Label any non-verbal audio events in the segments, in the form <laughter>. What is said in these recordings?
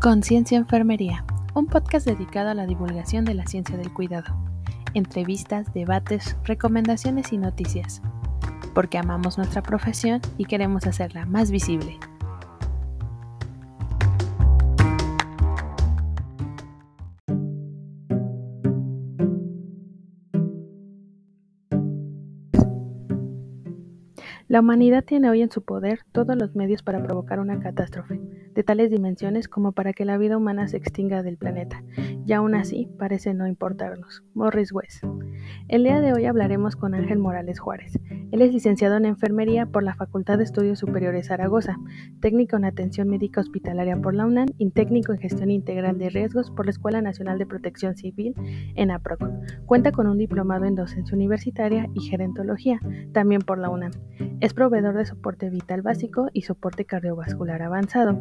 Conciencia Enfermería, un podcast dedicado a la divulgación de la ciencia del cuidado. Entrevistas, debates, recomendaciones y noticias. Porque amamos nuestra profesión y queremos hacerla más visible. La humanidad tiene hoy en su poder todos los medios para provocar una catástrofe, de tales dimensiones como para que la vida humana se extinga del planeta, y aún así parece no importarnos. Morris West. El día de hoy hablaremos con Ángel Morales Juárez. Él es licenciado en enfermería por la Facultad de Estudios Superiores Zaragoza, técnico en atención médica hospitalaria por la UNAM y técnico en gestión integral de riesgos por la Escuela Nacional de Protección Civil en APROC. Cuenta con un diplomado en docencia universitaria y gerontología, también por la UNAM. Es proveedor de soporte vital básico y soporte cardiovascular avanzado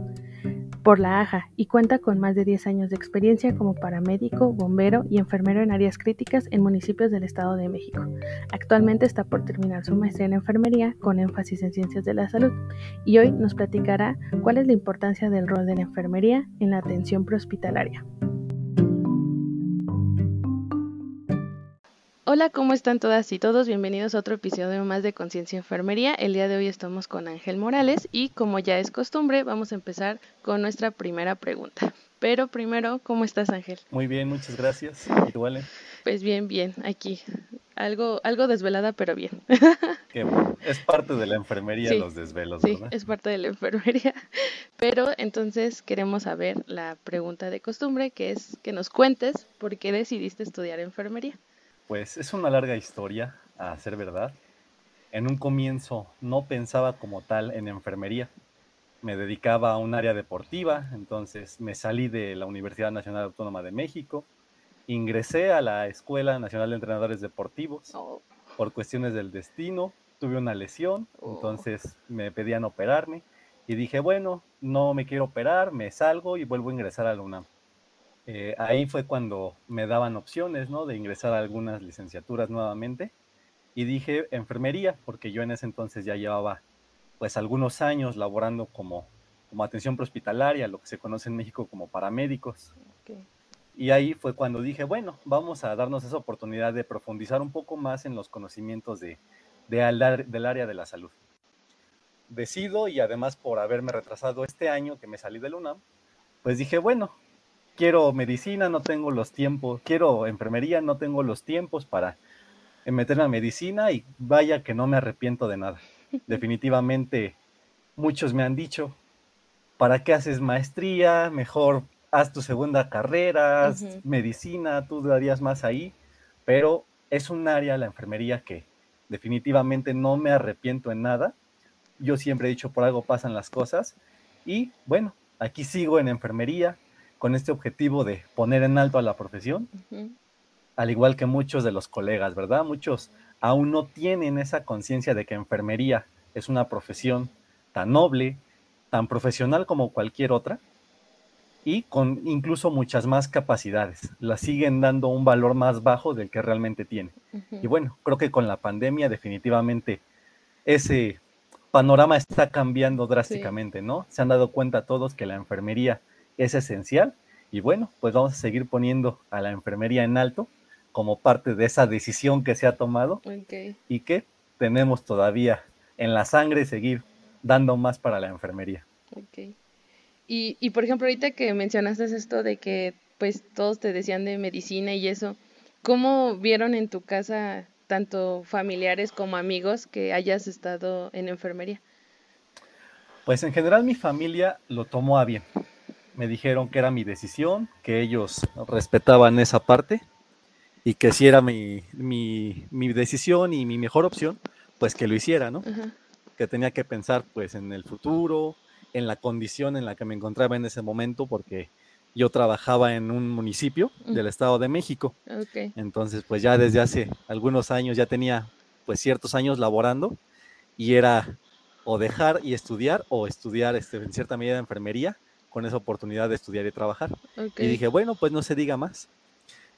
por la AJA y cuenta con más de 10 años de experiencia como paramédico, bombero y enfermero en áreas críticas en municipios del Estado de México. Actualmente está por terminar su maestría en enfermería con énfasis en ciencias de la salud y hoy nos platicará cuál es la importancia del rol de la enfermería en la atención prehospitalaria. Hola, ¿cómo están todas y todos? Bienvenidos a otro episodio más de Conciencia Enfermería. El día de hoy estamos con Ángel Morales y como ya es costumbre, vamos a empezar con nuestra primera pregunta. Pero primero, ¿cómo estás Ángel? Muy bien, muchas gracias. ¿Y tú, Ale? Pues bien, bien, aquí. Algo, algo desvelada, pero bien. <laughs> Qué bueno. Es parte de la enfermería los desvelos, sí, es parte de la enfermería. <laughs> Pero entonces queremos saber la pregunta de costumbre, que es que nos cuentes por qué decidiste estudiar enfermería. Pues es una larga historia, a ser verdad. En un comienzo no pensaba como tal en enfermería. Me dedicaba a un área deportiva, entonces me salí de la Universidad Nacional Autónoma de México, ingresé a la Escuela Nacional de Entrenadores Deportivos oh. por cuestiones del destino, tuve una lesión, oh. entonces me pedían operarme y dije, bueno, no me quiero operar, me salgo y vuelvo a ingresar a la UNAM. Eh, ahí fue cuando me daban opciones, ¿no? De ingresar a algunas licenciaturas nuevamente. Y dije enfermería, porque yo en ese entonces ya llevaba pues algunos años laborando como, como atención prehospitalaria, lo que se conoce en México como paramédicos. Y ahí fue cuando dije, bueno, vamos a darnos esa oportunidad de profundizar un poco más en los conocimientos de, de, del área de la salud. Decido y además por haberme retrasado este año que me salí del UNAM, pues dije, bueno, quiero medicina, no tengo los tiempos, quiero enfermería, no tengo los tiempos para meterme a medicina y vaya que no me arrepiento de nada. <laughs> Definitivamente, muchos me han dicho, ¿para qué haces maestría? Mejor haz tu segunda carrera, medicina, tú darías más ahí, pero es un área, la enfermería, que definitivamente no me arrepiento en nada. Yo siempre he dicho, por algo pasan las cosas. Y bueno, aquí sigo en enfermería, con este objetivo de poner en alto a la profesión, al igual que muchos de los colegas, ¿verdad? Muchos aún no tienen esa conciencia de que enfermería es una profesión tan noble, tan profesional como cualquier otra, y con incluso muchas más capacidades. La siguen dando un valor más bajo del que realmente tiene. Y bueno, creo que con la pandemia definitivamente ese panorama está cambiando drásticamente, ¿no? Se han dado cuenta todos que la enfermería es esencial. Y bueno, pues vamos a seguir poniendo a la enfermería en alto como parte de esa decisión que se ha tomado y que tenemos todavía en la sangre seguir dando más para la enfermería. Y, y por ejemplo, ahorita que mencionaste esto de que pues todos te decían de medicina y eso, ¿cómo vieron en tu casa tanto familiares como amigos que hayas estado en enfermería? Pues en general mi familia lo tomó a bien me dijeron que era mi decisión, que ellos respetaban esa parte y que si era mi, decisión y mi mejor opción, pues que lo hiciera, ¿no? Que tenía que pensar pues en el futuro, en la condición en la que me encontraba en ese momento, porque yo trabajaba en un municipio del Estado de México. Entonces, pues ya desde hace algunos años ya tenía pues ciertos años laborando y era o dejar y estudiar o estudiar este, en cierta medida de enfermería con esa oportunidad de estudiar y trabajar. Y dije, bueno, pues no se diga más.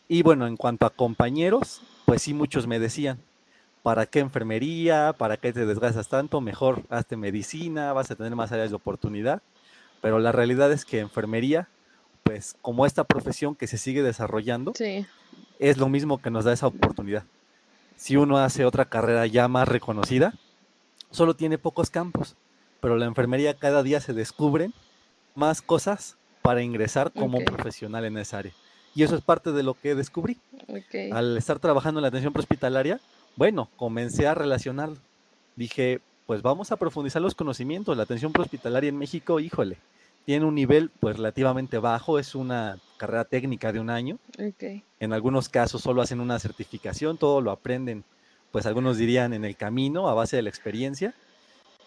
Y bueno, en cuanto a compañeros, pues sí, muchos me decían, ¿para qué enfermería? ¿Para qué te desgastas tanto? Mejor hazte medicina, vas a tener más áreas de oportunidad. Pero la realidad es que enfermería, pues como esta profesión que se sigue desarrollando, Sí, es lo mismo que nos da esa oportunidad. Si uno hace otra carrera ya más reconocida, solo tiene pocos campos, pero la enfermería cada día se descubren más cosas para ingresar como Ok. profesional en esa área. Y eso es parte de lo que descubrí. ok. Al estar trabajando en la atención prehospitalaria, bueno, comencé a relacionarlo. Dije, pues vamos a profundizar los conocimientos. La atención prehospitalaria en México, híjole, tiene un nivel pues relativamente bajo, es una carrera técnica de un año. ok. En algunos casos solo hacen una certificación, todo lo aprenden, pues algunos dirían en el camino, a base de la experiencia.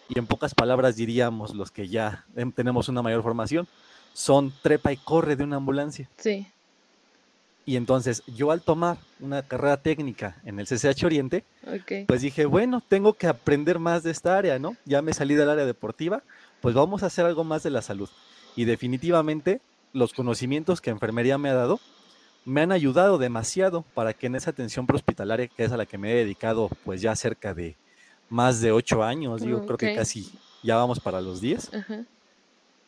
Y en pocas palabras diríamos los que ya em, tenemos una mayor formación, son trepa y corre de una ambulancia. Sí, Y entonces yo al tomar una carrera técnica en el CCH Oriente, pues dije, bueno, tengo que aprender más de esta área, ¿no? Ya me salí del área deportiva, pues vamos a hacer algo más de la salud. Y definitivamente los conocimientos que enfermería me ha dado me han ayudado demasiado para que en esa atención prehospitalaria, que es a la que me he dedicado pues ya cerca de más de ocho años, digo, creo que casi ya vamos para los 10, Ajá.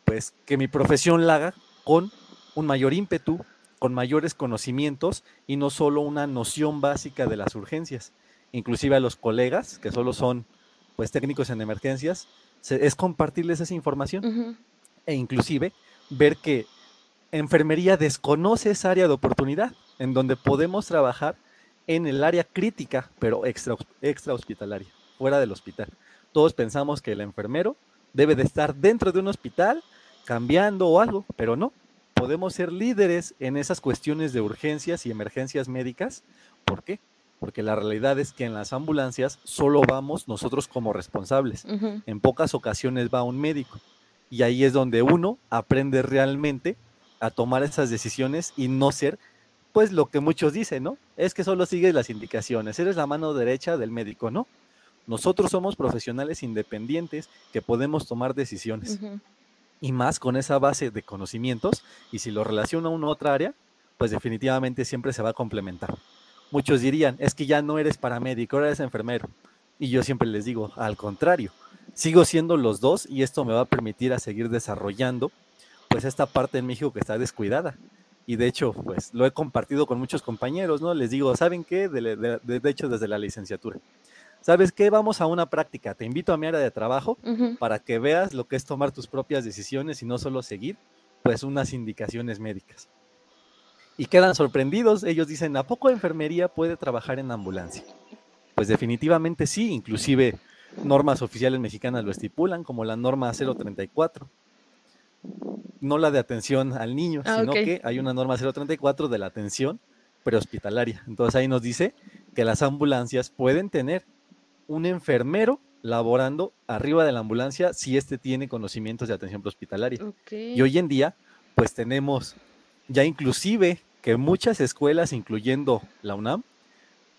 pues que mi profesión la haga con un mayor ímpetu, con mayores conocimientos y no solo una noción básica de las urgencias. Inclusive a los colegas, que solo son pues técnicos en emergencias, se- es compartirles esa información. E inclusive ver que enfermería desconoce esa área de oportunidad en donde podemos trabajar en el área crítica, pero extra, extra hospitalaria, fuera del hospital. Todos pensamos que el enfermero debe de estar dentro de un hospital cambiando o algo, pero no. Podemos ser líderes en esas cuestiones de urgencias y emergencias médicas. ¿Por qué? Porque la realidad es que en las ambulancias solo vamos nosotros como responsables ujú. en pocas ocasiones va un médico. Y ahí es donde uno aprende realmente a tomar esas decisiones y no ser, pues lo que muchos dicen, ¿no? Es que solo sigues las indicaciones, eres la mano derecha del médico, ¿no? Nosotros somos profesionales independientes que podemos tomar decisiones y más con esa base de conocimientos y si lo relaciona a una otra área, pues definitivamente siempre se va a complementar. Muchos dirían, es que ya no eres paramédico, ahora eres enfermero. Y yo siempre les digo, al contrario, sigo siendo los dos y esto me va a permitir a seguir desarrollando pues esta parte en México que está descuidada. Y de hecho, pues lo he compartido con muchos compañeros, ¿no? Les digo, ¿saben qué? De, de- de- de hecho, desde la licenciatura. ¿Sabes qué? Vamos a una práctica. Te invito a mi área de trabajo para que veas lo que es tomar tus propias decisiones y no solo seguir pues unas indicaciones médicas. Y quedan sorprendidos, ellos dicen, ¿a poco enfermería puede trabajar en ambulancia? Pues definitivamente sí, inclusive normas oficiales mexicanas lo estipulan, como la norma 034. No la de atención al niño, Ah, sino que hay una norma 034 de la atención prehospitalaria. Entonces ahí nos dice que las ambulancias pueden tener un enfermero laborando arriba de la ambulancia si éste tiene conocimientos de atención prehospitalaria. Ok. Y hoy en día, pues tenemos ya inclusive que muchas escuelas, incluyendo la UNAM,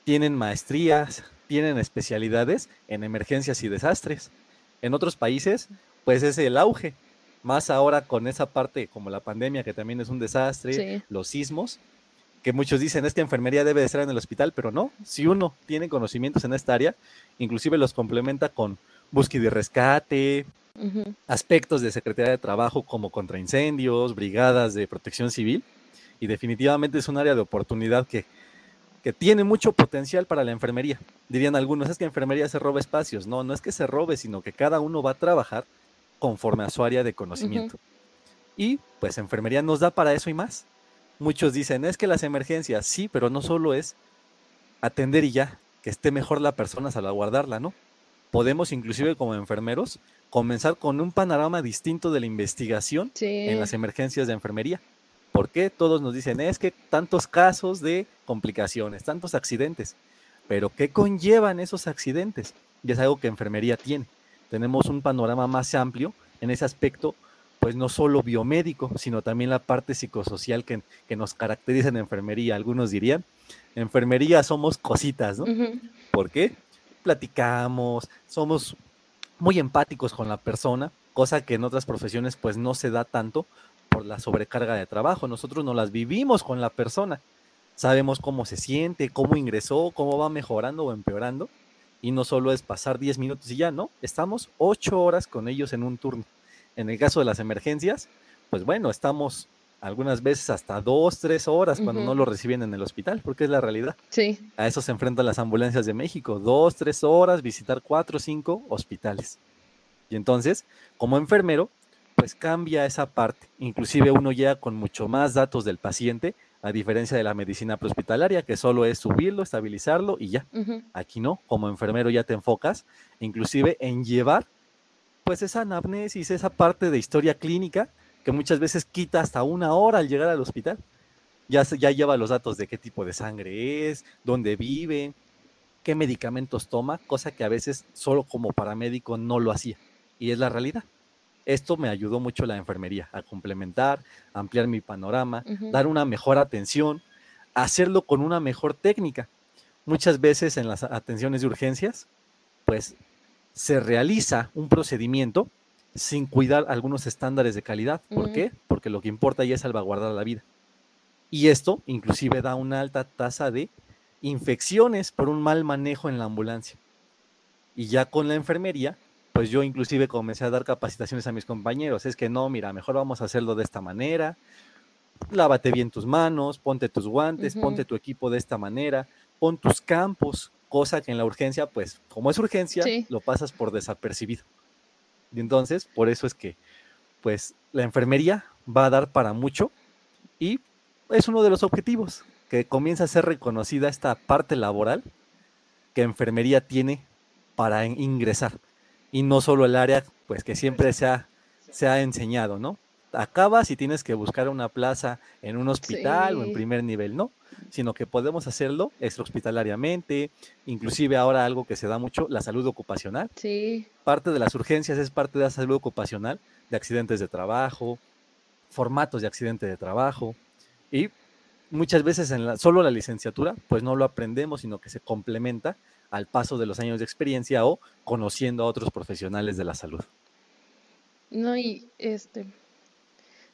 tienen maestrías, tienen especialidades en emergencias y desastres. En otros países, pues es el auge. Más ahora con esa parte como la pandemia, que también es un desastre, Sí. los sismos, que muchos dicen es que enfermería debe de estar en el hospital, pero no. Si uno tiene conocimientos en esta área, inclusive los complementa con búsqueda y rescate, aspectos de Secretaría de Trabajo como contra incendios, brigadas de protección civil, y definitivamente es un área de oportunidad que, que tiene mucho potencial para la enfermería. Dirían algunos, es que enfermería se roba espacios. No, no es que se robe, sino que cada uno va a trabajar conforme a su área de conocimiento. Y pues enfermería nos da para eso y más. Muchos dicen, es que las emergencias, sí, pero no solo es atender y ya, que esté mejor la persona salvaguardarla, ¿no? Podemos inclusive como enfermeros comenzar con un panorama distinto de la investigación Sí. en las emergencias de enfermería. ¿Por qué? Todos nos dicen, es que tantos casos de complicaciones, tantos accidentes. Pero ¿qué conllevan esos accidentes? Y es algo que enfermería tiene. Tenemos un panorama más amplio en ese aspecto, pues no solo biomédico, sino también la parte psicosocial que, que nos caracteriza en enfermería. Algunos dirían, enfermería somos cositas, ¿no? Ujú. ¿Por qué? Platicamos, somos muy empáticos con la persona, cosa que en otras profesiones pues no se da tanto por la sobrecarga de trabajo. Nosotros no las vivimos con la persona. Sabemos cómo se siente, cómo ingresó, cómo va mejorando o empeorando. Y no solo es pasar 10 minutos y ya, ¿no? Estamos 8 horas con ellos en un turno. En el caso de las emergencias, pues bueno, estamos algunas veces hasta dos, tres horas cuando no lo reciben en el hospital, porque es la realidad. Sí. A eso se enfrentan las ambulancias de México, dos, tres horas, visitar cuatro, cinco hospitales. Y entonces, como enfermero, pues cambia esa parte. Inclusive uno llega con mucho más datos del paciente, a diferencia de la medicina prehospitalaria, que solo es subirlo, estabilizarlo y ya. Aquí no, como enfermero ya te enfocas, inclusive en llevar pues esa anamnesis, esa parte de historia clínica que muchas veces quita hasta una hora al llegar al hospital. Ya, ya lleva los datos de qué tipo de sangre es, dónde vive, qué medicamentos toma, cosa que a veces solo como paramédico no lo hacía. Y es la realidad. Esto me ayudó mucho la enfermería a complementar, ampliar mi panorama, dar una mejor atención, hacerlo con una mejor técnica. Muchas veces en las atenciones de urgencias, pues se realiza un procedimiento sin cuidar algunos estándares de calidad. ¿Por qué? Porque lo que importa ya es salvaguardar la vida. Y esto inclusive da una alta tasa de infecciones por un mal manejo en la ambulancia. Y ya con la enfermería, pues yo inclusive comencé a dar capacitaciones a mis compañeros. Es que no, mira, mejor vamos a hacerlo de esta manera. Lávate bien tus manos, ponte tus guantes, ponte tu equipo de esta manera, pon tus campos, cosa que en la urgencia, pues como es urgencia, lo pasas por desapercibido. Y entonces, por eso es que, pues, la enfermería va a dar para mucho y es uno de los objetivos, que comienza a ser reconocida esta parte laboral que enfermería tiene para ingresar y no solo el área, pues, que siempre se ha, se ha enseñado, ¿no? Acabas y tienes que buscar una plaza en un hospital o en primer nivel, ¿no? sino que podemos hacerlo extrahospitalariamente, inclusive ahora algo que se da mucho, la salud ocupacional. Sí. Parte de las urgencias es parte de la salud ocupacional, de accidentes de trabajo, formatos de accidente de trabajo, y muchas veces en la, solo la licenciatura, pues no lo aprendemos, sino que se complementa al paso de los años de experiencia o conociendo a otros profesionales de la salud. No, y este,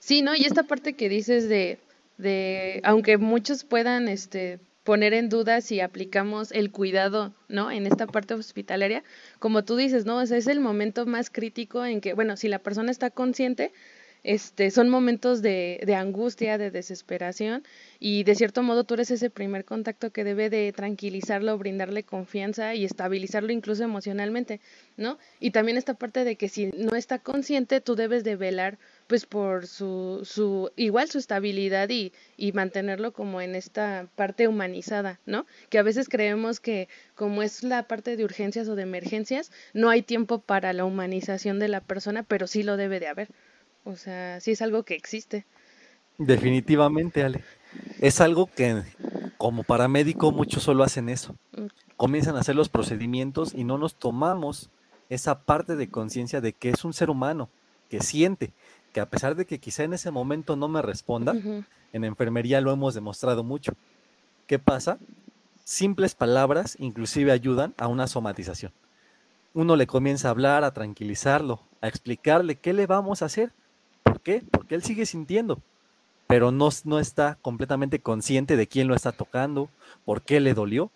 sí, ¿no? Y esta parte que dices de de, aunque muchos puedan este, poner en duda si aplicamos el cuidado, ¿no? En esta parte hospitalaria, como tú dices, ¿no? es el momento más crítico en que, bueno, si la persona está consciente, este, son momentos de, de, angustia, de desesperación y de cierto modo tú eres ese primer contacto que debe de tranquilizarlo, brindarle confianza y estabilizarlo incluso emocionalmente, ¿no? Y también esta parte de que si no está consciente, tú debes de velar pues por su, su igual su estabilidad y, y mantenerlo como en esta parte humanizada, ¿no? Que a veces creemos que como es la parte de urgencias o de emergencias, no hay tiempo para la humanización de la persona, pero sí lo debe de haber. O sea, sí es algo que existe. Definitivamente, Ale. Es algo que como paramédico muchos solo hacen eso. Mm. Comienzan a hacer los procedimientos y no nos tomamos esa parte de conciencia de que es un ser humano, que siente, que a pesar de que quizá en ese momento no me responda, en enfermería lo hemos demostrado mucho. ¿Qué pasa? Simples palabras inclusive ayudan a una somatización. Uno le comienza a hablar, a tranquilizarlo, a explicarle qué le vamos a hacer ¿Por qué? Porque él sigue sintiendo, pero no, no está completamente consciente de quién lo está tocando, por qué le dolió.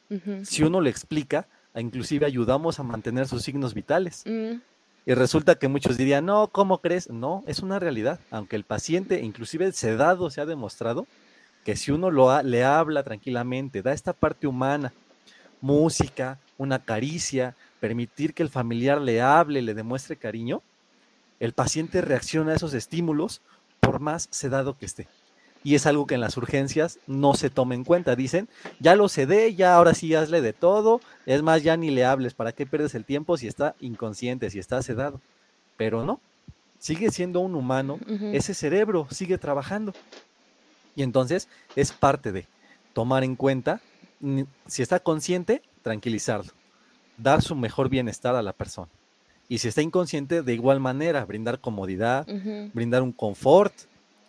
Si uno le explica, inclusive ayudamos a mantener sus signos vitales. Mm. Y resulta que muchos dirían, no, ¿cómo crees? No, es una realidad. Aunque el paciente, inclusive sedado, se ha demostrado que si uno lo le habla tranquilamente, da esta parte humana, música, una caricia, permitir que el familiar le hable, le demuestre cariño, el paciente reacciona a esos estímulos por más sedado que esté. Y es algo que en las urgencias no se toma en cuenta. Dicen, ya lo sedé, ya ahora sí hazle de todo. Es más, ya ni le hables. ¿Para qué pierdes el tiempo si está inconsciente, si está sedado? Pero no, sigue siendo un humano. Ese cerebro sigue trabajando. Y entonces es parte de tomar en cuenta, si está consciente, tranquilizarlo. Dar su mejor bienestar a la persona. Y si está inconsciente, de igual manera, brindar comodidad, brindar un confort,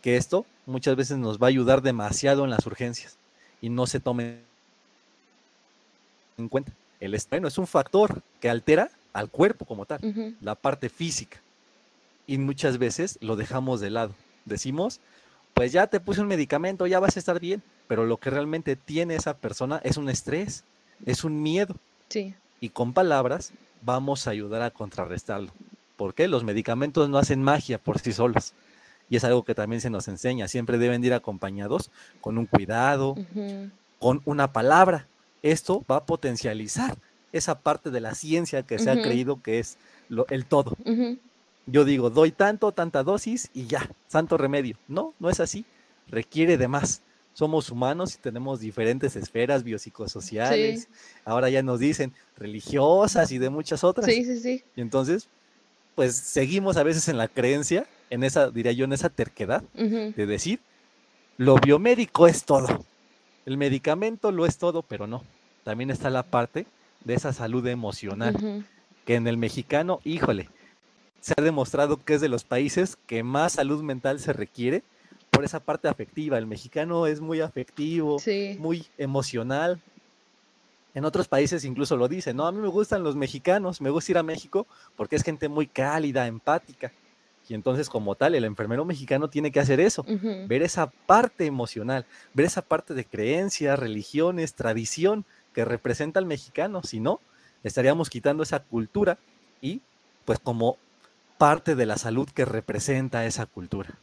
que esto muchas veces nos va a ayudar demasiado en las urgencias y no se tome en cuenta. El estreno es un factor que altera al cuerpo como tal, la parte física. Y muchas veces lo dejamos de lado. Decimos, pues ya te puse un medicamento, ya vas a estar bien, pero lo que realmente tiene esa persona es un estrés, es un miedo. Sí. Y con palabras vamos a ayudar a contrarrestarlo. porque Los medicamentos no hacen magia por sí solos. Y es algo que también se nos enseña, siempre deben ir acompañados con un cuidado, con una palabra. Esto va a potencializar esa parte de la ciencia que se ha creído que es lo, el todo. Yo digo, doy tanto, tanta dosis y ya, santo remedio. No, no es así. Requiere de más. Somos humanos y tenemos diferentes esferas biopsicosociales. Ahora ya nos dicen religiosas y de muchas otras. Sí, sí, sí. Y entonces, pues seguimos a veces en la creencia, en esa, diría yo, en esa terquedad de decir, lo biomédico es todo. El medicamento lo es todo, pero no. También está la parte de esa salud emocional, que en el mexicano, híjole, se ha demostrado que es de los países que más salud mental se requiere por esa parte afectiva. El mexicano es muy afectivo, muy emocional. En otros países incluso lo dicen, no, a mí me gustan los mexicanos, me gusta ir a México porque es gente muy cálida, empática. Y entonces como tal, el enfermero mexicano tiene que hacer eso, ver esa parte emocional, ver esa parte de creencias, religiones, tradición que representa al mexicano. Si no, estaríamos quitando esa cultura y pues como parte de la salud que representa esa cultura.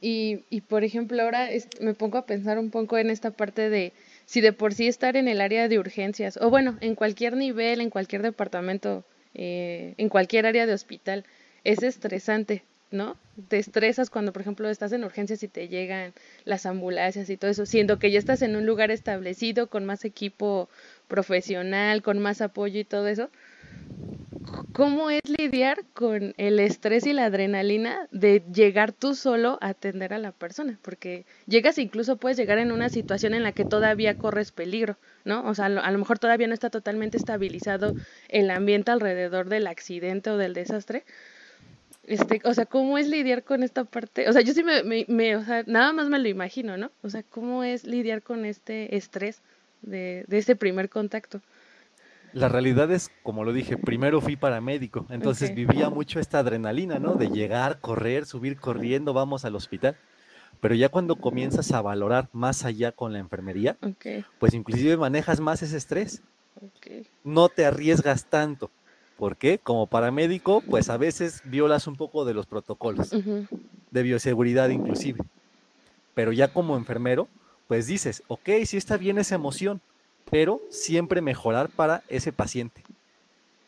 Y, y por ejemplo, ahora me pongo a pensar un poco en esta parte de si de por sí estar en el área de urgencias, o bueno, en cualquier nivel, en cualquier departamento, eh, en cualquier área de hospital, es estresante, ¿no? Te estresas cuando, por ejemplo, estás en urgencias y te llegan las ambulancias y todo eso, siendo que ya estás en un lugar establecido, con más equipo profesional, con más apoyo y todo eso. ¿Cómo es lidiar con el estrés y la adrenalina de llegar tú solo a atender a la persona? Porque llegas incluso puedes llegar en una situación en la que todavía corres peligro, ¿no? O sea, a lo mejor todavía no está totalmente estabilizado el ambiente alrededor del accidente o del desastre. Este, o sea, ¿cómo es lidiar con esta parte? O sea, yo sí me, me, o sea, nada más me lo imagino, ¿no? O sea, ¿cómo es lidiar con este estrés de, de ese primer contacto? La realidad es, como lo dije, primero fui paramédico, entonces vivía mucho esta adrenalina, ¿no? De llegar, correr, subir corriendo, vamos al hospital. Pero ya cuando comienzas a valorar más allá con la enfermería, pues inclusive manejas más ese estrés. No te arriesgas tanto. ¿Por qué? Como paramédico, pues a veces violas un poco de los protocolos, de bioseguridad inclusive. Pero ya como enfermero, pues dices, ok, sí está bien esa emoción, pero siempre mejorar para ese paciente.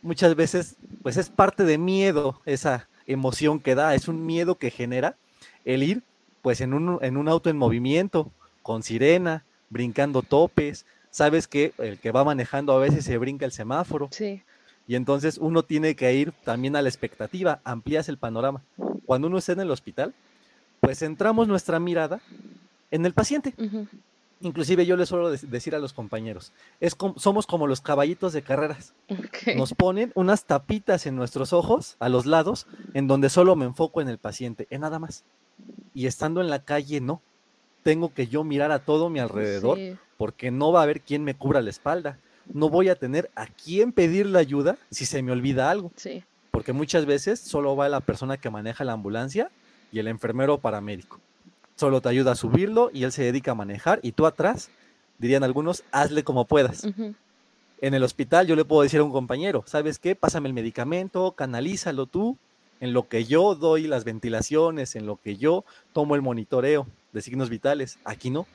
Muchas veces, pues es parte de miedo esa emoción que da, es un miedo que genera el ir, pues en un, en un auto en movimiento, con sirena, brincando topes, sabes que el que va manejando a veces se brinca el semáforo. Sí. Y entonces uno tiene que ir también a la expectativa, amplías el panorama. Cuando uno está en el hospital, pues centramos nuestra mirada en el paciente. Inclusive yo les suelo decir a los compañeros, es somos como los caballitos de carreras. Nos ponen unas tapitas en nuestros ojos, a los lados, en donde solo me enfoco en el paciente, en nada más. Y estando en la calle, no. Tengo que yo mirar a todo mi alrededor, porque no va a haber quien me cubra la espalda. No voy a tener a quién pedirle ayuda si se me olvida algo. Porque muchas veces solo va la persona que maneja la ambulancia y el enfermero paramédico solo te ayuda a subirlo y él se dedica a manejar y tú atrás, dirían algunos, hazle como puedas. En el hospital yo le puedo decir a un compañero, ¿sabes qué? Pásame el medicamento, canalízalo tú, en lo que yo doy las ventilaciones, en lo que yo tomo el monitoreo de signos vitales. Aquí no,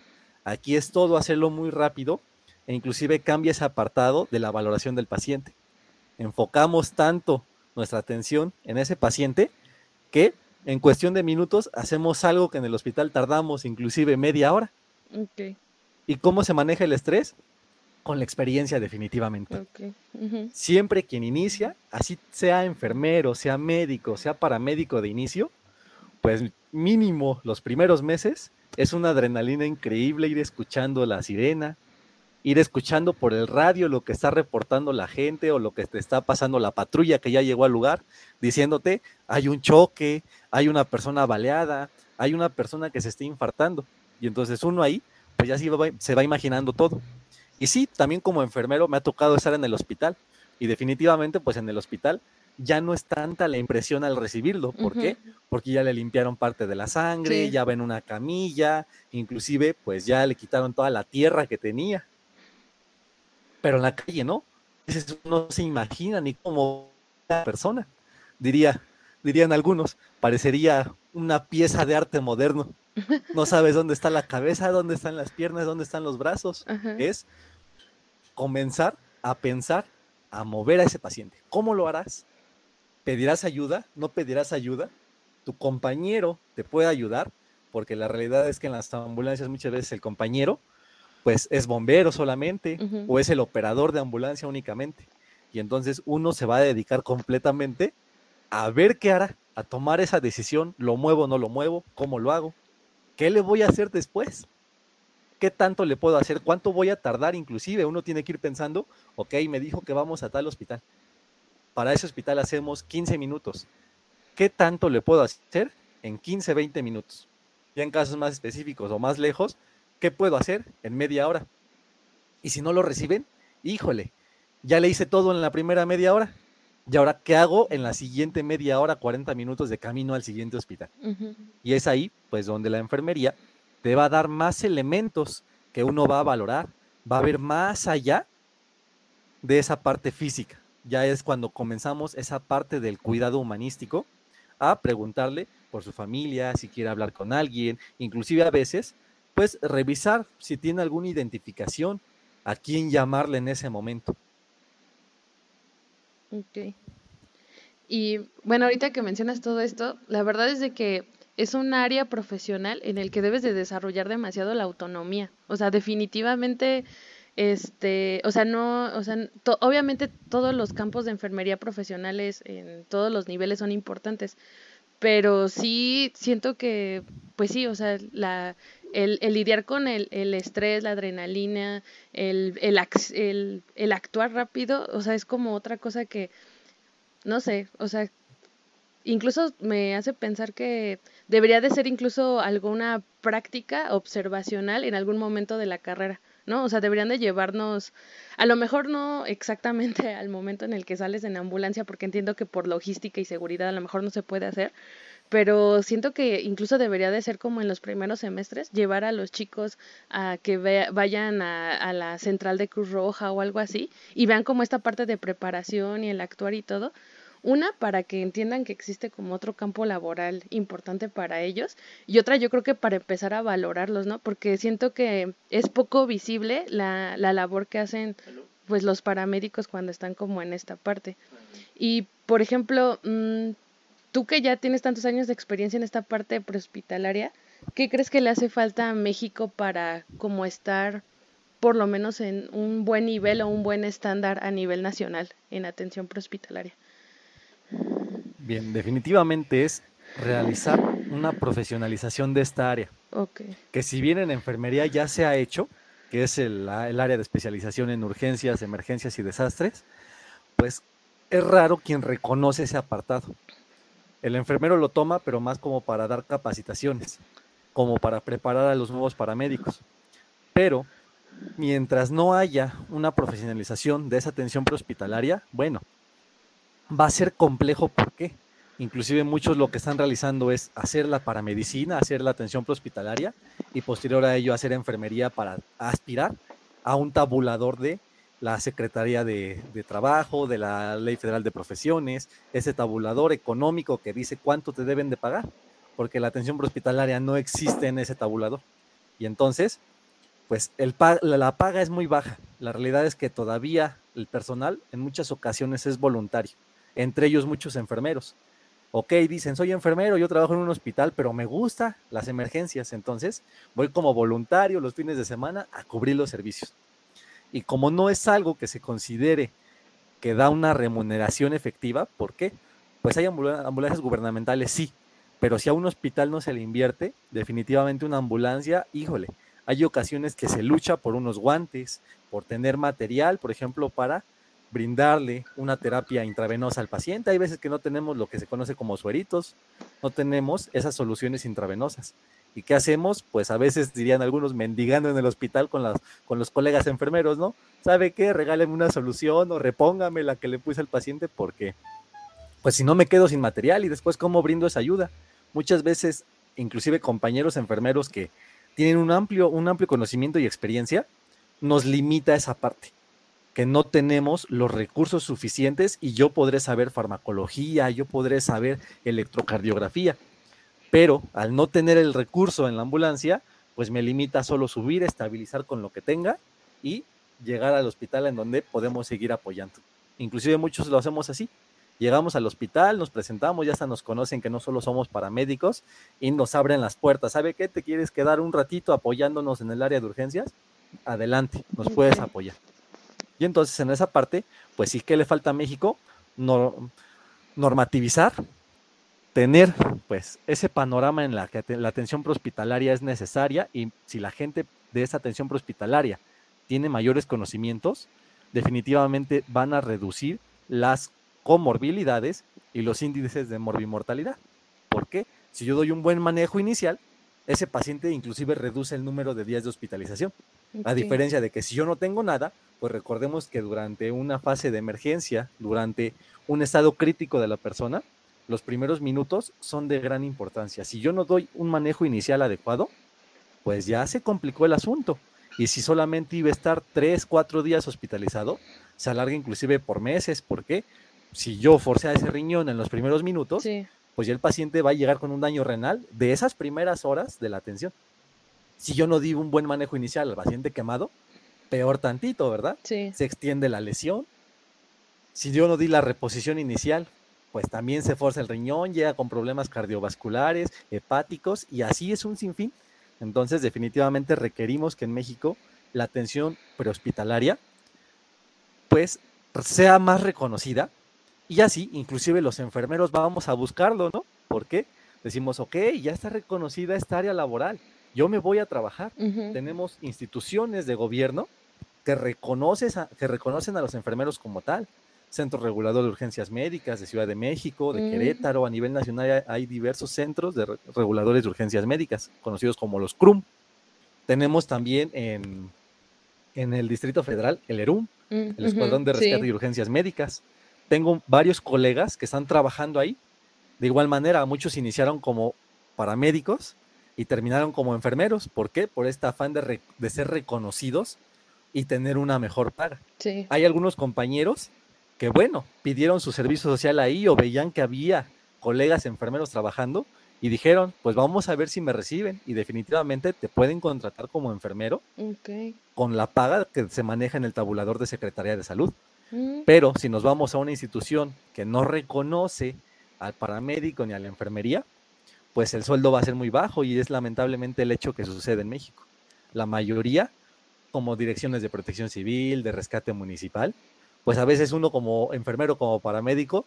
aquí es todo hacerlo muy rápido e inclusive cambia ese apartado de la valoración del paciente. Enfocamos tanto nuestra atención en ese paciente que en cuestión de minutos hacemos algo que en el hospital tardamos inclusive media hora. ¿Y cómo se maneja el estrés? Con la experiencia definitivamente. Siempre quien inicia, así sea enfermero, sea médico, sea paramédico de inicio, pues mínimo los primeros meses es una adrenalina increíble ir escuchando la sirena, ir escuchando por el radio lo que está reportando la gente o lo que te está pasando la patrulla que ya llegó al lugar, diciéndote, hay un choque, hay una persona baleada, hay una persona que se está infartando. Y entonces uno ahí, pues ya se va imaginando todo. Y sí, también como enfermero me ha tocado estar en el hospital. Y definitivamente, pues en el hospital ya no es tanta la impresión al recibirlo. ¿Por qué? Porque ya le limpiaron parte de la sangre, ya ven una camilla, inclusive pues ya le quitaron toda la tierra que tenía pero en la calle no. No se imagina ni cómo la persona. Diría, dirían algunos, parecería una pieza de arte moderno. No <laughs> sabes dónde está la cabeza, dónde están las piernas, dónde están los brazos. Es comenzar a pensar, a mover a ese paciente. ¿Cómo lo harás? ¿Pedirás ayuda? ¿No pedirás ayuda? ¿Tu compañero te puede ayudar? Porque la realidad es que en las ambulancias muchas veces el compañero pues es bombero solamente o es el operador de ambulancia únicamente. Y entonces uno se va a dedicar completamente a ver qué hará, a tomar esa decisión, lo muevo o no lo muevo, cómo lo hago, qué le voy a hacer después, qué tanto le puedo hacer, cuánto voy a tardar inclusive. Uno tiene que ir pensando, ok, me dijo que vamos a tal hospital. Para ese hospital hacemos 15 minutos. ¿Qué tanto le puedo hacer en 15, 20 minutos? Ya en casos más específicos o más lejos, ¿qué puedo hacer en media hora? Y si no lo reciben, híjole, ya le hice todo en la primera media hora. ¿Y ahora qué hago en la siguiente media hora, 40 minutos de camino al siguiente hospital? Y es ahí, pues, donde la enfermería te va a dar más elementos que uno va a valorar, va a ver más allá de esa parte física. Ya es cuando comenzamos esa parte del cuidado humanístico a preguntarle por su familia, si quiere hablar con alguien, inclusive a veces pues revisar si tiene alguna identificación, a quién llamarle en ese momento. Ok. Y bueno, ahorita que mencionas todo esto, la verdad es de que es un área profesional en el que debes de desarrollar demasiado la autonomía. O sea, definitivamente, este, o sea, no, o sea, obviamente todos los campos de enfermería profesionales en todos los niveles son importantes, pero sí siento que, pues sí, o sea, la, el, el lidiar con el, el, estrés, la adrenalina, el, el, el, actuar rápido, o sea, es como otra cosa que, no sé, o sea, incluso me hace pensar que debería de ser incluso alguna práctica observacional en algún momento de la carrera, ¿no? O sea, deberían de llevarnos, a lo mejor no exactamente <laughs> al momento en el que sales en ambulancia, porque entiendo que por logística y seguridad a lo mejor no se puede hacer, pero siento que incluso debería de ser como en los primeros semestres, llevar a los chicos a que vayan a, a, la central de Cruz Roja o algo así y vean como esta parte de preparación y el actuar y todo. Una, para que entiendan que existe como otro campo laboral importante para ellos y otra yo creo que para empezar a valorarlos, ¿no? Porque siento que es poco visible la, la labor que hacen pues los paramédicos cuando están como en esta parte. Y, por ejemplo, mmm, tú que ya tienes tantos años de experiencia en esta parte prehospitalaria, ¿qué crees que le hace falta a México para como estar por lo menos en un buen nivel o un buen estándar a nivel nacional en atención prehospitalaria? Bien, definitivamente es realizar una profesionalización de esta área. Okay. Que si bien en enfermería ya se ha hecho, que es el, el área de especialización en urgencias, emergencias y desastres, pues es raro quien reconoce ese apartado. El enfermero lo toma, pero más como para dar capacitaciones, como para preparar a los nuevos paramédicos. Pero mientras no haya una profesionalización de esa atención prehospitalaria, bueno, va a ser complejo. ¿Por qué? Inclusive muchos lo que están realizando es hacer la paramedicina, hacer la atención prehospitalaria y posterior a ello hacer enfermería para aspirar a un tabulador de la Secretaría de, Trabajo, de la Ley Federal de Profesiones, ese tabulador económico que dice cuánto te deben de pagar, porque la atención hospitalaria no existe en ese tabulador. Y entonces, pues la paga es muy baja. La realidad es que todavía el personal en muchas ocasiones es voluntario, entre ellos muchos enfermeros. Ok, dicen, soy enfermero, yo trabajo en un hospital, pero me gustan las emergencias, entonces voy como voluntario los fines de semana a cubrir los servicios. Y como no es algo que se considere que da una remuneración efectiva, ¿por qué? Pues hay ambulancias gubernamentales, sí, pero si a un hospital no se le invierte, definitivamente una ambulancia, híjole, hay ocasiones que se lucha por unos guantes, por tener material, por ejemplo, para brindarle una terapia intravenosa al paciente. Hay veces que no tenemos lo que se conoce como sueritos, no tenemos esas soluciones intravenosas. ¿Y qué hacemos? Pues a veces dirían algunos mendigando en el hospital con, las, con los colegas enfermeros, ¿no? ¿Sabe qué? Regáleme una solución o repóngame la que le puse al paciente porque, pues si no me quedo sin material y después cómo brindo esa ayuda. Muchas veces, inclusive compañeros enfermeros que tienen un amplio, un amplio conocimiento y experiencia, nos limita esa parte. Que no tenemos los recursos suficientes y yo podré saber farmacología, yo podré saber electrocardiografía, pero al no tener el recurso en la ambulancia, pues me limita a solo subir, estabilizar con lo que tenga y llegar al hospital en donde podemos seguir apoyando. Inclusive muchos lo hacemos así. Llegamos al hospital, nos presentamos, ya hasta nos conocen que no solo somos paramédicos y nos abren las puertas. ¿Sabe qué? ¿Te quieres quedar un ratito apoyándonos en el área de urgencias? Adelante, nos puedes apoyar. Y entonces en esa parte, pues sí que le falta a México no, normativizar, tener pues ese panorama en la que la atención prehospitalaria es necesaria y si la gente de esa atención prehospitalaria tiene mayores conocimientos, definitivamente van a reducir las comorbilidades y los índices de morbimortalidad. ¿Por qué? Si yo doy un buen manejo inicial, ese paciente inclusive reduce el número de días de hospitalización. A diferencia de que si yo no tengo nada, pues recordemos que durante una fase de emergencia, durante un estado crítico de la persona, los primeros minutos son de gran importancia. Si yo no doy un manejo inicial adecuado, pues ya se complicó el asunto. Y si solamente iba a estar tres, cuatro días hospitalizado, se alarga inclusive por meses. ¿Por qué? Si yo forcé a ese riñón en los primeros minutos, pues ya el paciente va a llegar con un daño renal de esas primeras horas de la atención. Si yo no di un buen manejo inicial al paciente quemado, peor tantito, ¿verdad? Sí. Se extiende la lesión. Si yo no di la reposición inicial, pues también se forza el riñón, llega con problemas cardiovasculares, hepáticos, y así es un sinfín entonces, definitivamente requerimos que en México la atención prehospitalaria pues sea más reconocida y así inclusive los enfermeros vamos a buscarlo, ¿no? ¿Por qué? Decimos, ok, ya está reconocida esta área laboral, yo me voy a trabajar. Tenemos instituciones de gobierno que, que reconocen a los enfermeros como tal. Centro Regulador de Urgencias Médicas de Ciudad de México, de. Querétaro, a nivel nacional hay diversos centros de reguladores de urgencias médicas, conocidos como los CRUM. Tenemos también en, en el Distrito Federal el ERUM, mm, el Escuadrón de Rescate y Urgencias Médicas. Tengo varios colegas que están trabajando ahí. De igual manera, muchos iniciaron como paramédicos y terminaron como enfermeros. ¿Por qué? Por este afán de, de ser reconocidos y tener una mejor paga. Hay algunos compañeros que bueno, pidieron su servicio social ahí o veían que había colegas enfermeros trabajando y dijeron, pues vamos a ver si me reciben y definitivamente te pueden contratar como enfermero con la paga que se maneja en el tabulador de Secretaría de Salud. Mm. Pero si nos vamos a una institución que no reconoce al paramédico ni a la enfermería, pues el sueldo va a ser muy bajo y es lamentablemente el hecho que sucede en México. La mayoría, como direcciones de protección civil, de rescate municipal, pues a veces uno como enfermero, como paramédico,